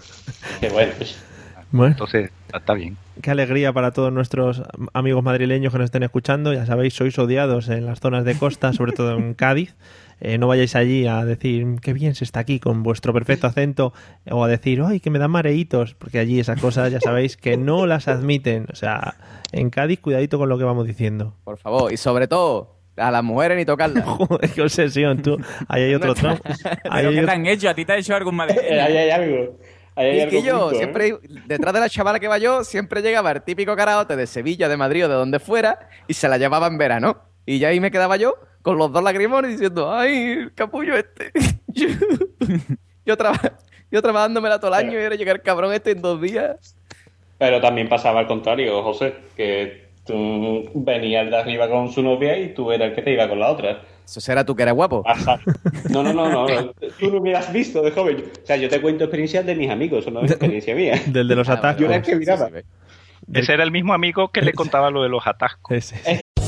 Qué bueno. pues. bueno, Entonces, está bien. qué alegría para todos nuestros amigos madrileños que nos estén escuchando. Ya sabéis, sois odiados en las zonas de costa, sobre todo en Cádiz. Eh, no vayáis allí a decir qué bien se está aquí con vuestro perfecto acento o a decir ay que me dan mareitos porque allí esas cosas ya sabéis que no las admiten o sea en Cádiz cuidadito con lo que vamos diciendo Por favor. Y sobre todo, A las mujeres ni tocarlas. Joder, qué obsesión, tú. Ahí hay otro. Ahí ¿Pero qué te han hecho? ¿A ti te ha hecho algún mal? Ahí hay algo. Ahí hay Y algo que yo, ¿eh? siempre, detrás de la chavala que va yo, siempre llegaba el típico karaoke de Sevilla, de Madrid o de donde fuera, y se la llevaba en verano. Y ya ahí me quedaba yo con los dos lagrimones diciendo, ¡ay, el capullo este! yo, yo, traba- yo trabajándomela todo el año y ahora llega el cabrón este en dos días. Pero también pasaba al contrario, José, que tú venías de arriba con su novia y tú eras el que te iba con la otra. Eso será tú que eres guapo. Ajá. No, no, no, no, no. Tú no me has visto de joven. O sea, yo te cuento experiencias de mis amigos, eso no es experiencia mía. Del de los atascos. Yo era el que miraba. Ese era el mismo amigo que le contaba lo de los atascos.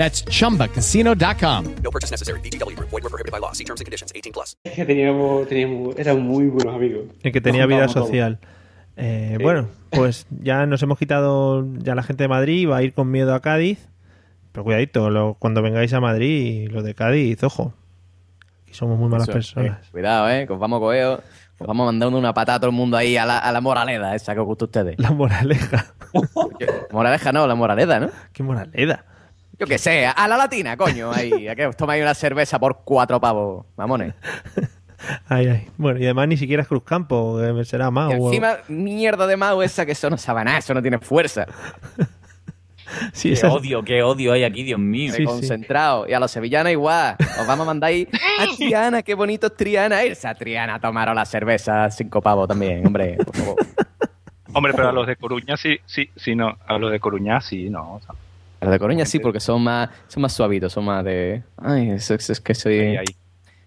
That's chumbacasino.com. No purchase necessary. VGW Group. Void were prohibited by law. See terms and conditions. 18 plus. Es que teníamos, teníamos, eran muy buenos amigos. El que tenía vida social. Eh, Bueno, pues ya nos hemos quitado ya la gente de Madrid, va a ir con miedo a Cádiz. Pero cuidadito, lo- cuando vengáis a Madrid, los de Cádiz, ojo. Aquí somos muy malas Eso, personas. eh, cuidado, eh, que os vamos a coger, os vamos mandando una patada a todo el mundo ahí a la, a la moraleda esa que os gusta a ustedes. La moraleja. Moraleja no, la moraleda, ¿no? ¿Qué moraleda? Yo qué sé, a la latina, coño, ahí, a que os tomáis una cerveza por cuatro pavos, mamones. Ay, ay. Bueno, y además ni siquiera es Cruzcampo, que será más. Y encima, mierda de Mau esa que eso no sabe nada, eso no tiene fuerza. Sí, qué esa- odio, qué odio hay aquí, Dios mío. Eh, concentrado. Y a los sevillanos igual. Os vamos a mandar ahí a Triana, qué bonito es Triana. Esa Triana tomaron la cerveza cinco pavos también, hombre, por favor. Hombre, pero a los de Coruña sí, sí, sí, no. A los de Coruña sí, no. o sea, A los de Coruña sí, porque son más, son más suavitos, son más de. Ay, eso, eso es que soy.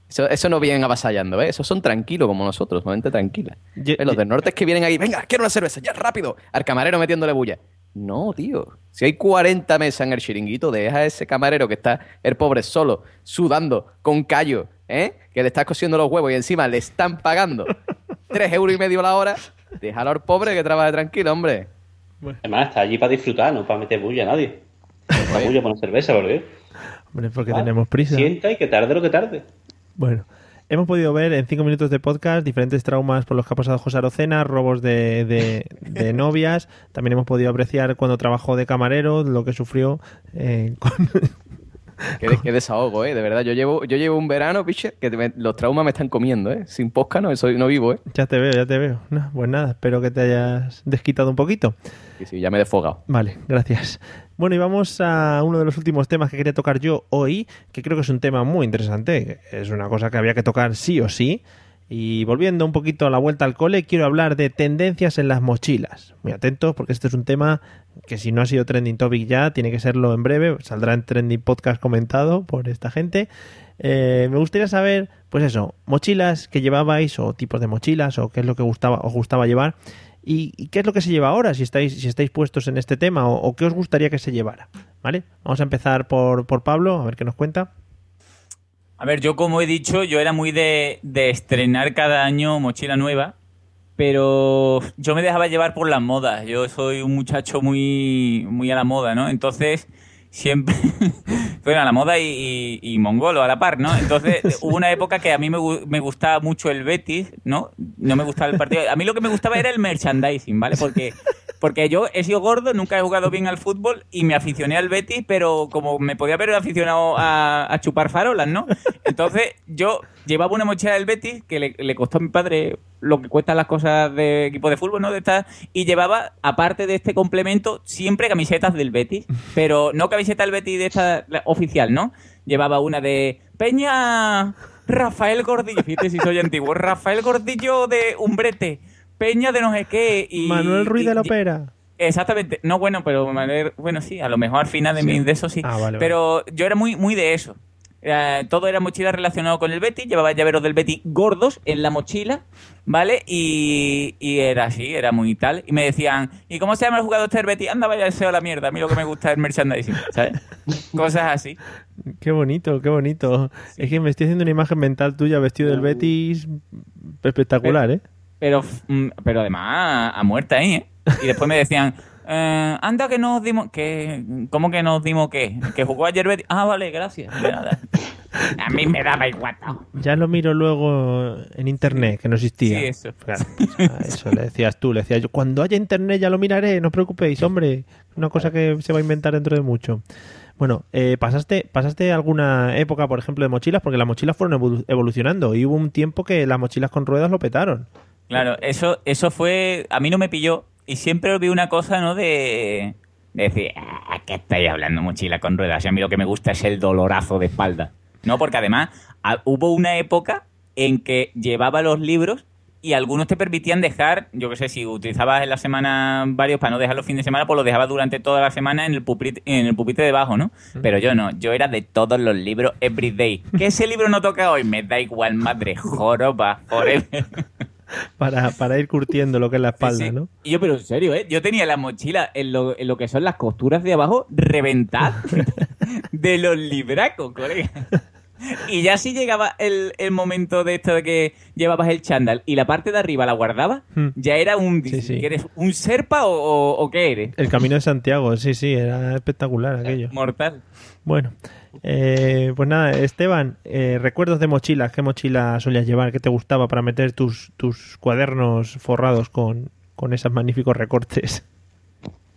Eso, eso no vienen avasallando, ¿ves? Esos son tranquilos como nosotros, mente tranquila. Los del norte es que vienen ahí, venga, quiero una cerveza, ya rápido. Al camarero metiéndole bulla. No, tío. Si hay 40 mesas en el chiringuito, deja a ese camarero que está el pobre solo, sudando, con callo, ¿eh? Que le estás cosiendo los huevos y encima le están pagando 3 euros y medio la hora. Déjalo al pobre que trabaje tranquilo, hombre. Además, está allí para disfrutar, no para meter bulla a nadie. Para bulla, poner cerveza, ¿por qué? Hombre, porque Ah, tenemos prisa. Sienta y que tarde lo que tarde. Bueno, hemos podido ver en cinco minutos de podcast diferentes traumas por los que ha pasado José Arocena, robos de, de- de novias. También hemos podido apreciar cuando trabajó de camarero, lo que sufrió eh, con... Qué, qué desahogo, ¿eh? De verdad, yo llevo, yo llevo un verano, piche, que me- los traumas me están comiendo, ¿eh? Sin posca no, soy, no vivo, ¿eh? Ya te veo, ya te veo. No, pues nada, espero que te hayas desquitado un poquito. Sí, sí, ya me he desfogado. Vale, gracias. Bueno, y vamos a uno de los últimos temas que quería tocar yo hoy, que creo que es un tema muy interesante. Es una cosa que había que tocar sí o sí. Y volviendo un poquito a la vuelta al cole, quiero hablar de tendencias en las mochilas. Muy atentos, porque este es un tema que si no ha sido trending topic ya, tiene que serlo en breve. Saldrá en trending podcast comentado por esta gente. Eh, me gustaría saber, pues eso, mochilas que llevabais o tipos de mochilas o qué es lo que gustaba, os gustaba llevar y, qué es lo que se lleva ahora si estáis, si estáis puestos en este tema o, o qué os gustaría que se llevara. ¿Vale? Vamos a empezar por, por Pablo, a ver qué nos cuenta. A ver, yo como he dicho, yo era muy de, de estrenar cada año mochila nueva, pero yo me dejaba llevar por las modas. Yo soy un muchacho muy, muy a la moda, ¿no? Entonces, siempre... bueno, a la moda y, y- y mongolo a la par, ¿no? Entonces, hubo una época que a mí me, me gustaba mucho el Betis, ¿no? No me gustaba el partido. A mí lo que me gustaba era el merchandising, ¿vale? Porque... Porque yo he sido gordo, nunca he jugado bien al fútbol y me aficioné al Betis, pero como me podía haber aficionado a, a chupar farolas, ¿no? Entonces yo llevaba una mochila del Betis que le, le costó a mi padre lo que cuestan las cosas de equipo de fútbol, ¿no? De estas, y llevaba, aparte de este complemento, siempre camisetas del Betis, pero no camiseta del Betis de esta la oficial, ¿no? Llevaba una de Peña Rafael Gordillo, fíjate si soy antiguo, Rafael Gordillo de Umbrete, Peña de no sé qué y... Manuel Ruiz y- de la Opera. Exactamente. No, bueno, pero Manuel- bueno, sí, a lo mejor al final de, mi, de eso sí. Ah, vale, pero yo era muy, muy de eso. Eh, todo era mochila relacionado con el Betty, llevaba llaveros del Betty gordos en la mochila, ¿vale? Y, y era así, era muy tal. Y me decían, ¿y cómo se llama el jugador este del Betty? Anda, vaya deseo a la mierda. A mí lo que me gusta es el merchandising, ¿sabes? Cosas así. Qué bonito, qué bonito. Es que me estoy haciendo una imagen mental tuya vestido del Betis espectacular, ¿eh? Pero, mm, pero además a muerta ahí, ¿eh? Y después me decían, eh, anda que nos dimos, que, ¿cómo que nos dimos qué? Que jugó ayer Betty. Ah, vale, gracias. A mí me daba igual. Ya lo miro luego en internet, que no existía. Sí, eso. Claro, pues, a eso le decías tú, le decías yo, cuando haya internet ya lo miraré, no os preocupéis, hombre. Una cosa que se va a inventar dentro de mucho. Bueno, eh, ¿pasaste, ¿pasaste alguna época, por ejemplo, de mochilas? Porque las mochilas fueron evolu- evolucionando y hubo un tiempo que las mochilas con ruedas lo petaron. Claro, eso, eso fue. A mí no me pilló. Y siempre vi una cosa, ¿no? De, de decir, "Ah, ¿qué estáis hablando, mochila con ruedas? Y a mí lo que me gusta es el dolorazo de espalda. No, porque además a- hubo una época en que llevaba los libros y algunos te permitían dejar, yo qué sé, si utilizabas en la semana varios para no dejar los fines de semana, pues los dejabas durante toda la semana en el pupitre, en el pupitre debajo, ¿no? Pero yo no, yo era de todos los libros everyday. ¿Que ese libro no toca hoy? Me da igual, madre, joroba, forever. Para, para ir curtiendo lo que es la espalda, Sí, sí. ¿no? Y yo, pero en serio, ¿eh? Yo tenía la mochila en lo, en lo que son las costuras de abajo reventadas de los libracos, colega. Y ya si llegaba el, el momento de esto de que llevabas el chándal y la parte de arriba la guardabas, Hmm. ya era un... sí. ¿que ¿Eres un serpa o, o- o qué eres? El camino de Santiago, sí, sí, era espectacular aquello. Mortal. Bueno, eh, pues nada, Esteban, eh, recuerdos de mochilas, ¿qué mochila solías llevar? ¿Qué te gustaba para meter tus, tus cuadernos forrados con, con esos magníficos recortes?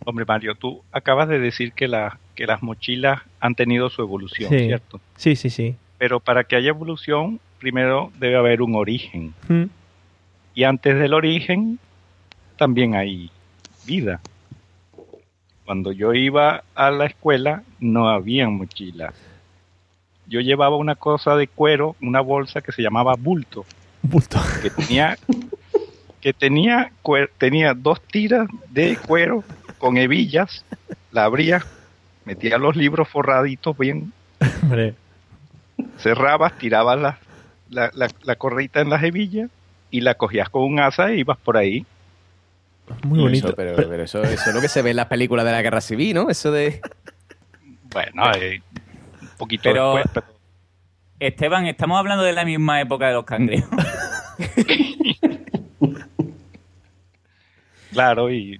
Hombre, Mario, tú acabas de decir que, la, que las mochilas han tenido su evolución, Sí. ¿cierto? Sí, sí, sí. Pero para que haya evolución, primero debe haber un origen. Mm. Y antes del origen, también hay vida. Cuando yo iba a la escuela, no había mochilas. Yo llevaba una cosa de cuero, una bolsa que se llamaba bulto. Bulto. Que tenía, que tenía, tenía dos tiras de cuero con hebillas. La abría, metía los libros forraditos bien, Hombre, cerrabas, tirabas la, la, la, la correita en las hebillas y la cogías con un asa e ibas por ahí. muy bonito. Eso, pero, pero eso, eso es lo que se ve en las películas de la guerra civil, ¿no? Eso de. Bueno, eh, un poquito Pero- después, pero Esteban, estamos hablando de la misma época de los cangrejos. claro, y,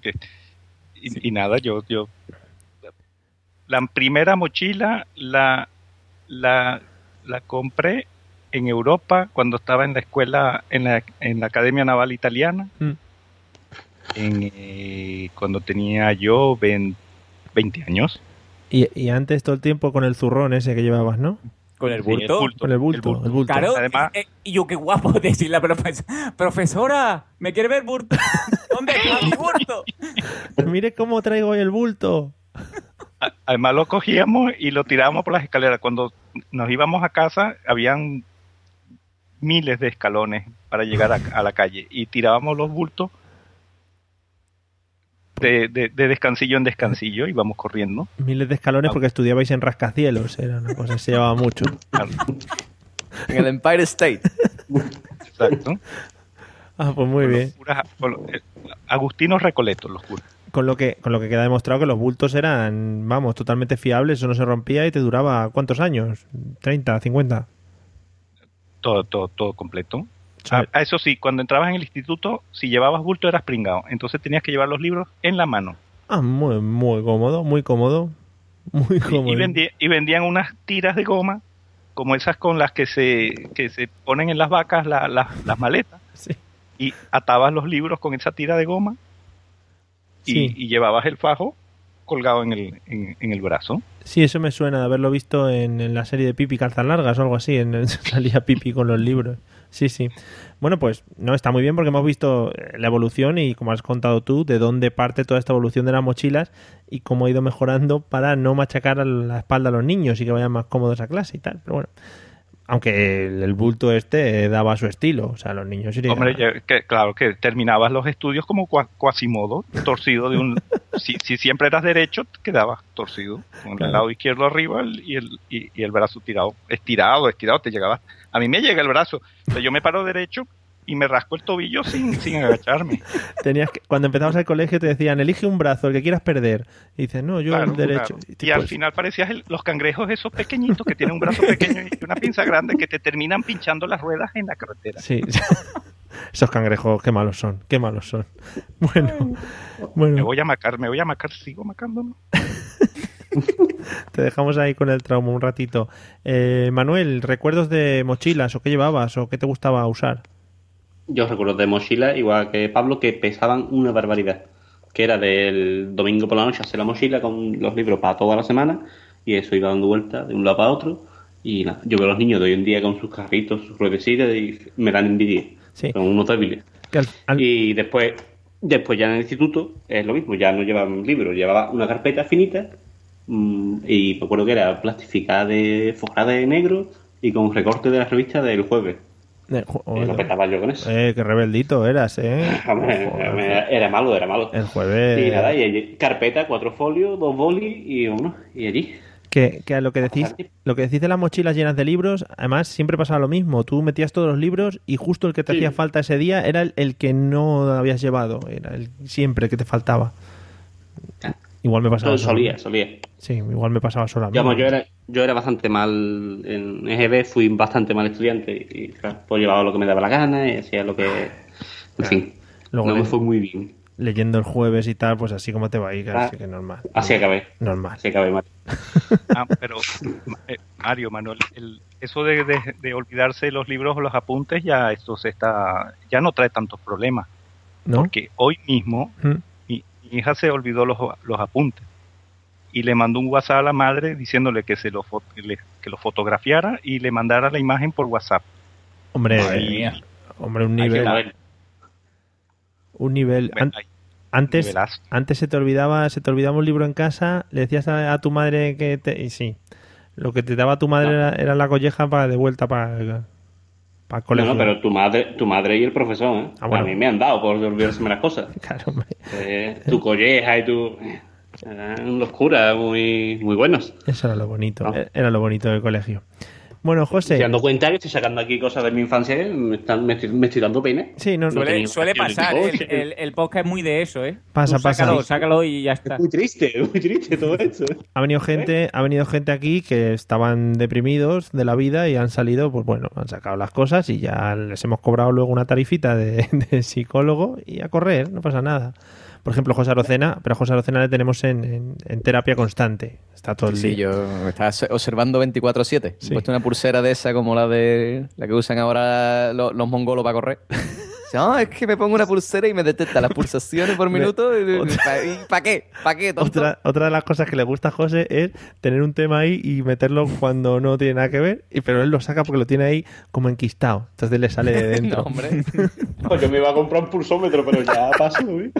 y, y nada, yo, yo la primera mochila la, la, la compré en Europa cuando estaba en la escuela, en la, en la Academia Naval Italiana, Mm. en, eh, cuando tenía yo 20, 20 años. Y, y antes todo el tiempo con el zurrón ese que llevabas, ¿no? Con el Sí, el bulto. Con el bulto, el bulto. Claro, Además- eh, y yo qué guapo decir la profesora. Profesora, ¿me quiere ver bulto? ¿Dónde está mi bulto? Mire cómo traigo hoy el bulto. Además lo cogíamos y lo tirábamos por las escaleras. Cuando nos íbamos a casa, habían miles de escalones para llegar a, a la calle y tirábamos los bultos de, de- de descansillo en descansillo, íbamos corriendo. Miles de escalones porque estudiabais en rascacielos. Era una cosa, se llevaba mucho. En el Empire State. Exacto. Ah, pues muy bien. Eh, Agustinos Recoletos, los curas. Con lo que con lo que queda demostrado que los bultos eran, vamos, totalmente fiables, eso no se rompía y te duraba ¿cuántos años? ¿30, 50? Todo, todo, todo completo. Ah, eso sí, cuando entrabas en el instituto, si llevabas bulto eras pringado. Entonces tenías que llevar los libros en la mano. Ah, muy, muy cómodo, muy cómodo. Muy cómodo. y y vendían unas tiras de goma, como esas con las que se, que se ponen en las vacas la- la- las maletas. Y atabas los libros con esa tira de goma Sí. y llevabas el fajo colgado en el, en, en el brazo. Sí, eso me suena de haberlo visto en, en la serie de Pipi Calzas Largas o algo así. En, en- salía Pipi con los libros. Sí, sí. Bueno, pues no, está muy bien porque hemos visto eh, la evolución y como has contado tú, de dónde parte toda esta evolución de las mochilas y cómo ha ido mejorando para no machacar a la espalda a los niños y que vayan más cómodos a clase y tal. Pero bueno, Aunque el, el bulto este daba su estilo. O sea, los niños irían... Hombre, que, claro que terminabas los estudios como cua- Quasimodo, torcido de un... si, si siempre eras derecho, quedabas torcido, con el lado izquierdo arriba y el, y, y el brazo tirado, estirado, estirado, te llegabas... A mí me llega el brazo, o sea, yo me paro derecho y me rasco el tobillo sin, sin agacharme. Tenías que- cuando empezabas al colegio te decían, elige un brazo, el que quieras perder. Y dices, no, yo Claro, el derecho. claro. Y al final parecías el- los cangrejos esos pequeñitos que tienen un brazo pequeño y una pinza grande que te terminan pinchando las ruedas en la carretera. Sí. Esos cangrejos, qué malos son, qué malos son. Bueno, Me voy a macar, me voy a macar, sigo macándome. te dejamos ahí con el trauma un ratito. Eh, Manuel, ¿recuerdos de mochilas o qué llevabas o qué te gustaba usar? Yo recuerdo de mochila, igual que Pablo, que pesaban una barbaridad. Que era del domingo por la noche hacer la mochila con los libros para toda la semana y eso iba dando vueltas de un lado para otro. Y nada, yo veo a los niños de hoy en día con sus carritos, sus ruedecitas y me dan envidia. Sí. Son unos débiles. Que al- al- Y después, después ya en el instituto es lo mismo, ya no llevaban libros, llevaba una carpeta finita mm, y me acuerdo que era plastificada de forrada de negro y con recorte de la revista del jueves. Eh, lo petaba yo con eso. Eh, qué rebeldito eras, ¿eh? Hombre, era, era malo, era malo. El jueves... Y nada, y allí, carpeta, cuatro folios, dos bolis y uno, y allí. Que, que lo que decís, lo que decís de las mochilas llenas de libros, además siempre pasaba lo mismo. Tú metías todos los libros y justo el que te Sí. hacía falta ese día era el, el que no habías llevado, era el siempre el que te faltaba. Igual me pasaba Todo solía, solía. Sí, igual me pasaba. Digamos, yo era, yo era bastante mal en EGB, fui bastante mal estudiante y claro, pues llevaba lo que me daba la gana y hacía lo que... En fin, Luego no le- me fue muy bien. Leyendo el jueves y tal, pues así como te va a ir, Ah, así que normal. Así acabé. Normal. Así acabé mal. Ah, pero eh, Mario, Manuel, el- eso de, de- de olvidarse los libros o los apuntes ya esto se está ya no trae tantos problemas. ¿No? Porque hoy mismo ¿Mm? Mi, hija se olvidó los, los apuntes y le mandó un WhatsApp a la madre diciéndole que se lo que lo fotografiara y le mandara la imagen por WhatsApp. Hombre, Madre eh, mía. hombre, un nivel. Un nivel. an- antes, nivelazo. antes se te olvidaba, se te olvidaba un libro en casa, le decías a, a tu madre que te. Y sí. Lo que te daba tu madre era, era la colleja para de vuelta para, para el No, colegio. no, pero tu madre, tu madre y el profesor, ¿eh? Ah, bueno. A mí me han dado por olvidarse las cosas. Claro, hombre. Eh, tu colleja y tu... Eran los curas muy, muy buenos. Eso era lo bonito. Ah. Era lo bonito del colegio. Bueno, José. Estoy dando cuenta que estoy sacando aquí cosas de mi infancia me, están, me, estoy, me estoy dando pena. Sí, no, Suele, tenía suele pasar, ¿eh? el, el- el podcast es muy de eso, ¿eh? Pasa, Tú pasa. Sácalo, sácalo y ya está. Muy triste, muy triste todo esto. ¿eh? Ha venido gente, ha venido gente aquí que estaban deprimidos de la vida y han salido, pues bueno, han sacado las cosas y ya les hemos cobrado luego una tarifita de, de psicólogo y a correr, no pasa nada. Por ejemplo, José Arocena, pero a José Arocena le tenemos en, en- en terapia constante. Está todo el Sí, día. yo me estaba observando 24-7. Sí. He puesto una pulsera de esa como la de la que usan ahora los, los mongolos para correr. No, es que me pongo una pulsera y me detecta las pulsaciones por minuto. ¿Para qué? ¿Para qué, tonto? Otra, otra de las cosas que le gusta a José es tener un tema ahí y meterlo cuando no tiene nada que ver, y pero él lo saca porque lo tiene ahí como enquistado. Entonces le sale de dentro. No, hombre. Pues yo me iba a comprar un pulsómetro, pero ya pasó. ¿eh?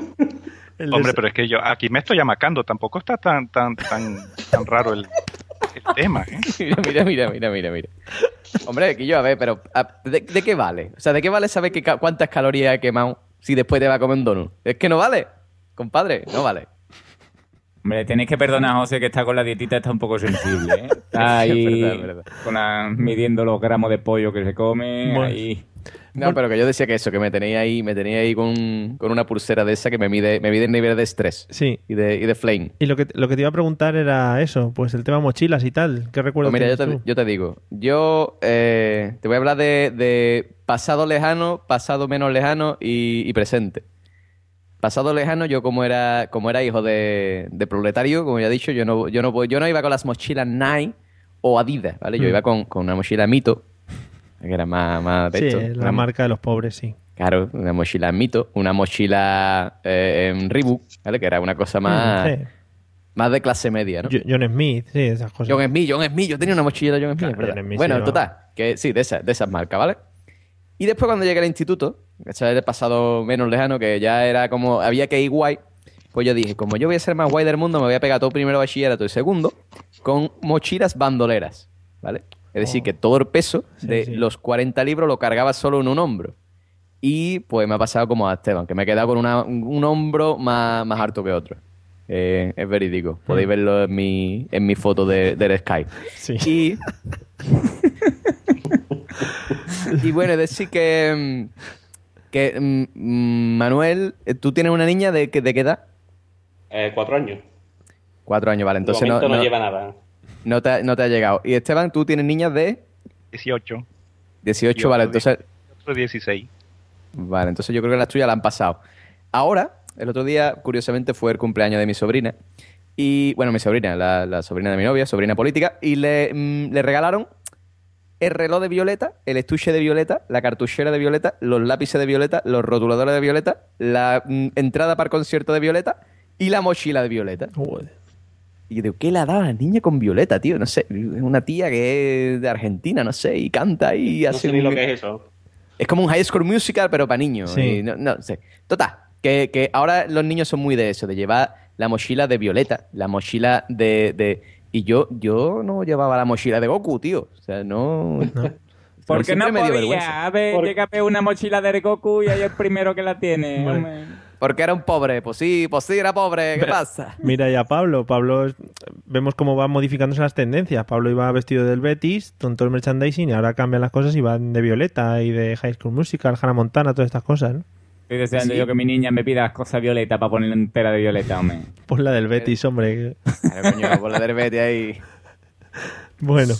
El Hombre, pero es que yo aquí me estoy amacando, tampoco está tan tan tan tan raro el, el tema, ¿eh? Mira, mira, mira, mira, mira. Hombre, que yo, a ver, pero a- ¿de, de qué vale? O sea, ¿de qué vale saber que cuántas calorías he quemado si después te va a comer un donut? Es que no vale, compadre, no vale. Hombre, tenéis que perdonar a José que está con la dietita, está un poco sensible, ¿eh? Está Es ahí verdad, es verdad. con la- midiendo los gramos de pollo que se come, Bueno. ahí... No, pero que yo decía que eso, que me tenía ahí, me tenía ahí con, con una pulsera de esa que me mide, me mide el nivel de estrés Sí. y de, y de flame. Y lo que, lo que te iba a preguntar era eso, pues el tema mochilas y tal. ¿Qué recuerdo Pues mira, yo te, tú? yo te digo, yo eh, te voy a hablar de, de pasado lejano, pasado menos lejano y, y presente. Pasado lejano, yo como era, como era hijo de, de proletario, como ya he dicho, yo no, yo no, yo no iba con las mochilas Nike o Adidas, ¿vale? Yo Mm. iba con, con una mochila Mito, que era más, más de Sí, la marca de los pobres, sí. Claro, una mochila Mito, una mochila eh, en Reebok, ¿vale? Que era una cosa más, Mm, sí. más de clase media, ¿no? Jo- John Smith, sí, esas cosas. John Smith, John Smith, yo tenía una mochila de John Smith, Claro, verdad. John Smith, Bueno, sí, total, que sí, de esas, de esas marcas, ¿vale? Y después cuando llegué al instituto, era el pasado menos lejano, que ya era como, había que ir guay, pues yo dije, como yo voy a ser más guay del mundo, me voy a pegar todo primero bachillerato y segundo con mochilas bandoleras, ¿vale? Es decir, que todo el peso de sí. los 40 libros lo cargaba solo en un hombro. Y pues me ha pasado como a Esteban, que me he quedado con una- un, hombro más, más alto que otro. Eh, es verídico. Podéis Mm. verlo en mi, en mi foto de, del Skype. Y, y bueno, es decir que, que mm, mm, Manuel, eh, ¿tú tienes una niña de, qué- de qué edad? Eh, cuatro años. Cuatro años, vale. Entonces de no, no, no- lleva nada. No te, ha- no te ha llegado. Y Esteban, ¿tú tienes niñas de 18. 18? Yo vale, entonces... Otro 16. Vale, entonces yo creo que las tuyas la han pasado. Ahora, el otro día, curiosamente, fue el cumpleaños de mi sobrina. Y, bueno, mi sobrina, la, la sobrina de mi novia, sobrina política, y le, mm, le regalaron el reloj de Violeta, el estuche de Violeta, la cartuchera de Violeta, los lápices de Violeta, los rotuladores de Violeta, la mm, entrada para el concierto de Violeta y la mochila de Violeta. Y yo digo, ¿qué le ha dado a la niña con Violeta, tío? No sé, es una tía que es de Argentina, no sé, y canta y No hace sé ni un- lo que es eso. es como un high school musical, pero para niños. Sí. no, no sé. Total, que, que ahora los niños son muy de eso, de llevar la mochila de Violeta, la mochila de. de- y yo, yo no llevaba la mochila de Goku, tío. O sea, no. Porque Siempre no me dio podía. vergüenza. A ver, llega a ver una mochila de Goku y ahí el primero que la tiene. Bueno. Porque era un pobre. Pues sí, pues sí, era pobre. ¿Qué Pero- pasa? Mira ya Pablo. Pablo, vemos cómo van modificándose las tendencias. Pablo iba vestido del Betis, con todo el merchandising, y ahora cambian las cosas y van de Violeta y de High School Musical, Hannah Montana, todas estas cosas, ¿no? Estoy deseando Sí. yo que mi niña me pida las cosas violetas para ponerla entera de violeta, hombre. Pues la del Betis, hombre. Claro, coño, por la del Betis ahí. Bueno.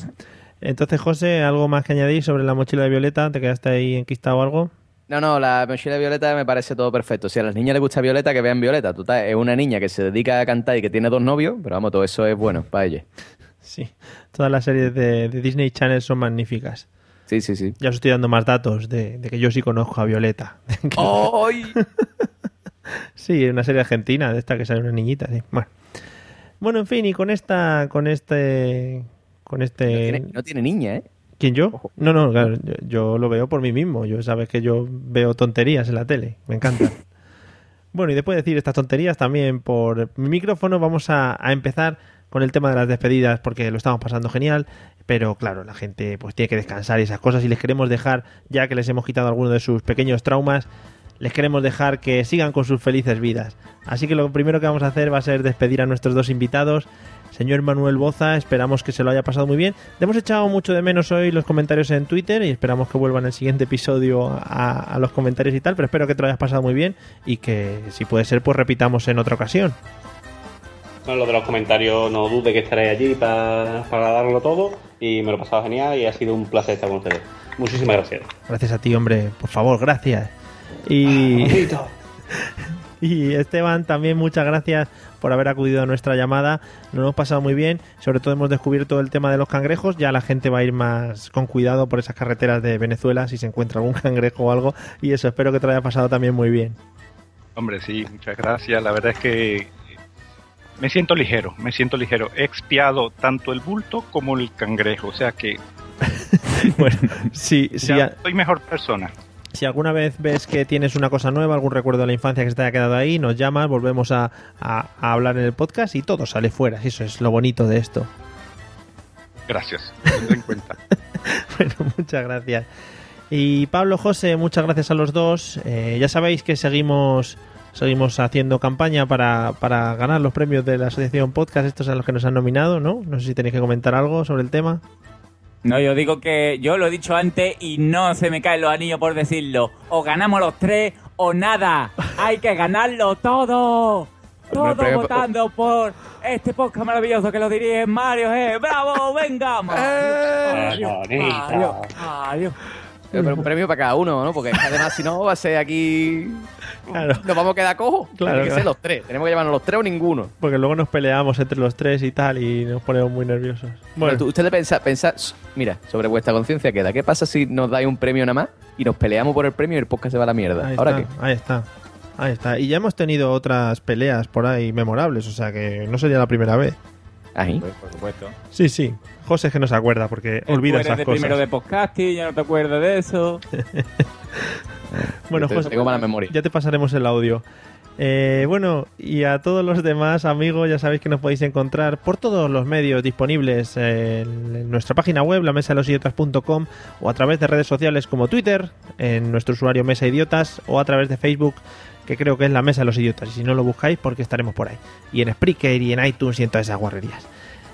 Entonces, José, ¿algo más que añadir sobre la mochila de Violeta? ¿Te quedaste ahí enquistado o algo? No, no, la mochila de Violeta me parece todo perfecto. Si a las niñas les gusta Violeta, que vean Violeta. Total, es una niña que se dedica a cantar y que tiene dos novios, pero vamos, todo eso es bueno para ella. Sí. Todas las series de, de Disney Channel son magníficas. Sí, sí, sí. Ya os estoy dando más datos de, de que yo sí conozco a Violeta. ¡Ay! Sí, una serie argentina de esta que sale una niñita, sí. Bueno. Bueno, en fin, y con esta, con este, con este. No tiene, no tiene niña, ¿eh? ¿Quién yo? No, no, claro, yo, yo lo veo por mí mismo. Yo sabes que yo veo tonterías en la tele, me encantan. bueno, y después de decir estas tonterías, también por mi micrófono vamos a, a empezar con el tema de las despedidas porque lo estamos pasando genial, pero claro, la gente pues tiene que descansar y esas cosas y les queremos dejar, ya que les hemos quitado algunos de sus pequeños traumas, les queremos dejar que sigan con sus felices vidas. Así que lo primero que vamos a hacer va a ser despedir a nuestros dos invitados. Señor Manuel Boza, esperamos que se lo haya pasado muy bien. Le hemos echado mucho de menos hoy los comentarios en Twitter y esperamos que vuelvan el siguiente episodio a, a los comentarios y tal, pero espero que te lo hayas pasado muy bien y que si puede ser pues repitamos en otra ocasión. Bueno, lo de los comentarios, no dude que estaré allí para, para darlo todo y me lo he pasado genial y ha sido un placer estar con ustedes. Muchísimas gracias. Gracias a ti, hombre, por favor, gracias. Y, y Esteban, también muchas gracias por haber acudido a nuestra llamada. Nos hemos pasado muy bien. Sobre todo hemos descubierto el tema de los cangrejos. Ya la gente va a ir más con cuidado por esas carreteras de Venezuela si se encuentra algún cangrejo o algo. Y eso, espero que te lo haya pasado también muy bien. Hombre, sí, muchas gracias. La verdad es que me siento ligero, me siento ligero. He expiado tanto el bulto como el cangrejo, o sea que bueno, ya a- soy mejor persona. Si alguna vez ves que tienes una cosa nueva, algún recuerdo de la infancia que se te haya quedado ahí, nos llamas, volvemos a, a- a hablar en el podcast y todo sale fuera. Eso es lo bonito de esto. Gracias, tendré en cuenta. Bueno, muchas gracias. Y Pablo, José, muchas gracias a los dos. Eh, ya sabéis que seguimos seguimos haciendo campaña para, para ganar los premios de la Asociación Podcast, estos a los que nos han nominado, ¿no? No sé si tenéis que comentar algo sobre el tema. No, yo digo que yo lo he dicho antes y no se me caen los anillos por decirlo. O ganamos los tres o nada. Hay que ganarlo todo. Todo pero- votando por este podcast maravilloso que lo dirige Mario G. ¡Bravo! ¡Venga! Mario! Mario, Mario. Eh, Pero un premio para cada uno, ¿no? Porque además, si no, va a ser aquí. Nos vamos a quedar cojos. Claro, que claro. ser los tres. Tenemos que llevarnos los tres o ninguno. Porque luego nos peleamos entre los tres y tal y nos ponemos muy nerviosos. Bueno, tú- ustedes pensa, pensa, mira, sobre vuestra conciencia queda. ¿Qué pasa si nos dais un premio nada más y nos peleamos por el premio y el podcast se va a la mierda? Ahí ¿Ahora está, qué? ahí está. Ahí está. Y ya hemos tenido otras peleas por ahí memorables, o sea que no sería la primera vez. Ahí. Pues, por supuesto. Sí, sí. José es que no se acuerda porque olvida esas de cosas. primero de podcasting, ya no te acuerdas de eso. Bueno, Te- José, tengo mala memoria. ya te pasaremos el audio. Eh, bueno, y a todos los demás amigos, ya sabéis que nos podéis encontrar por todos los medios disponibles en, en nuestra página web, la mesa de los idiotas.com, o a través de redes sociales como Twitter, en nuestro usuario Mesa Idiotas, o a través de Facebook, que creo que es la mesa de los idiotas. Y si no lo buscáis, porque estaremos por ahí. Y en Spreaker y en iTunes y en todas esas guarrerías.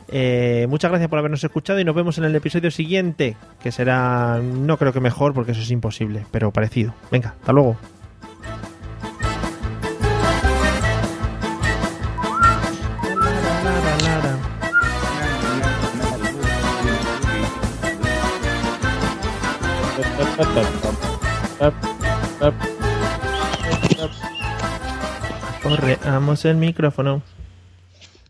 Eh, muchas gracias por habernos escuchado y nos vemos en el episodio siguiente, que será, no creo que mejor, porque eso es imposible, pero parecido. Venga, hasta luego. Correamos el micrófono.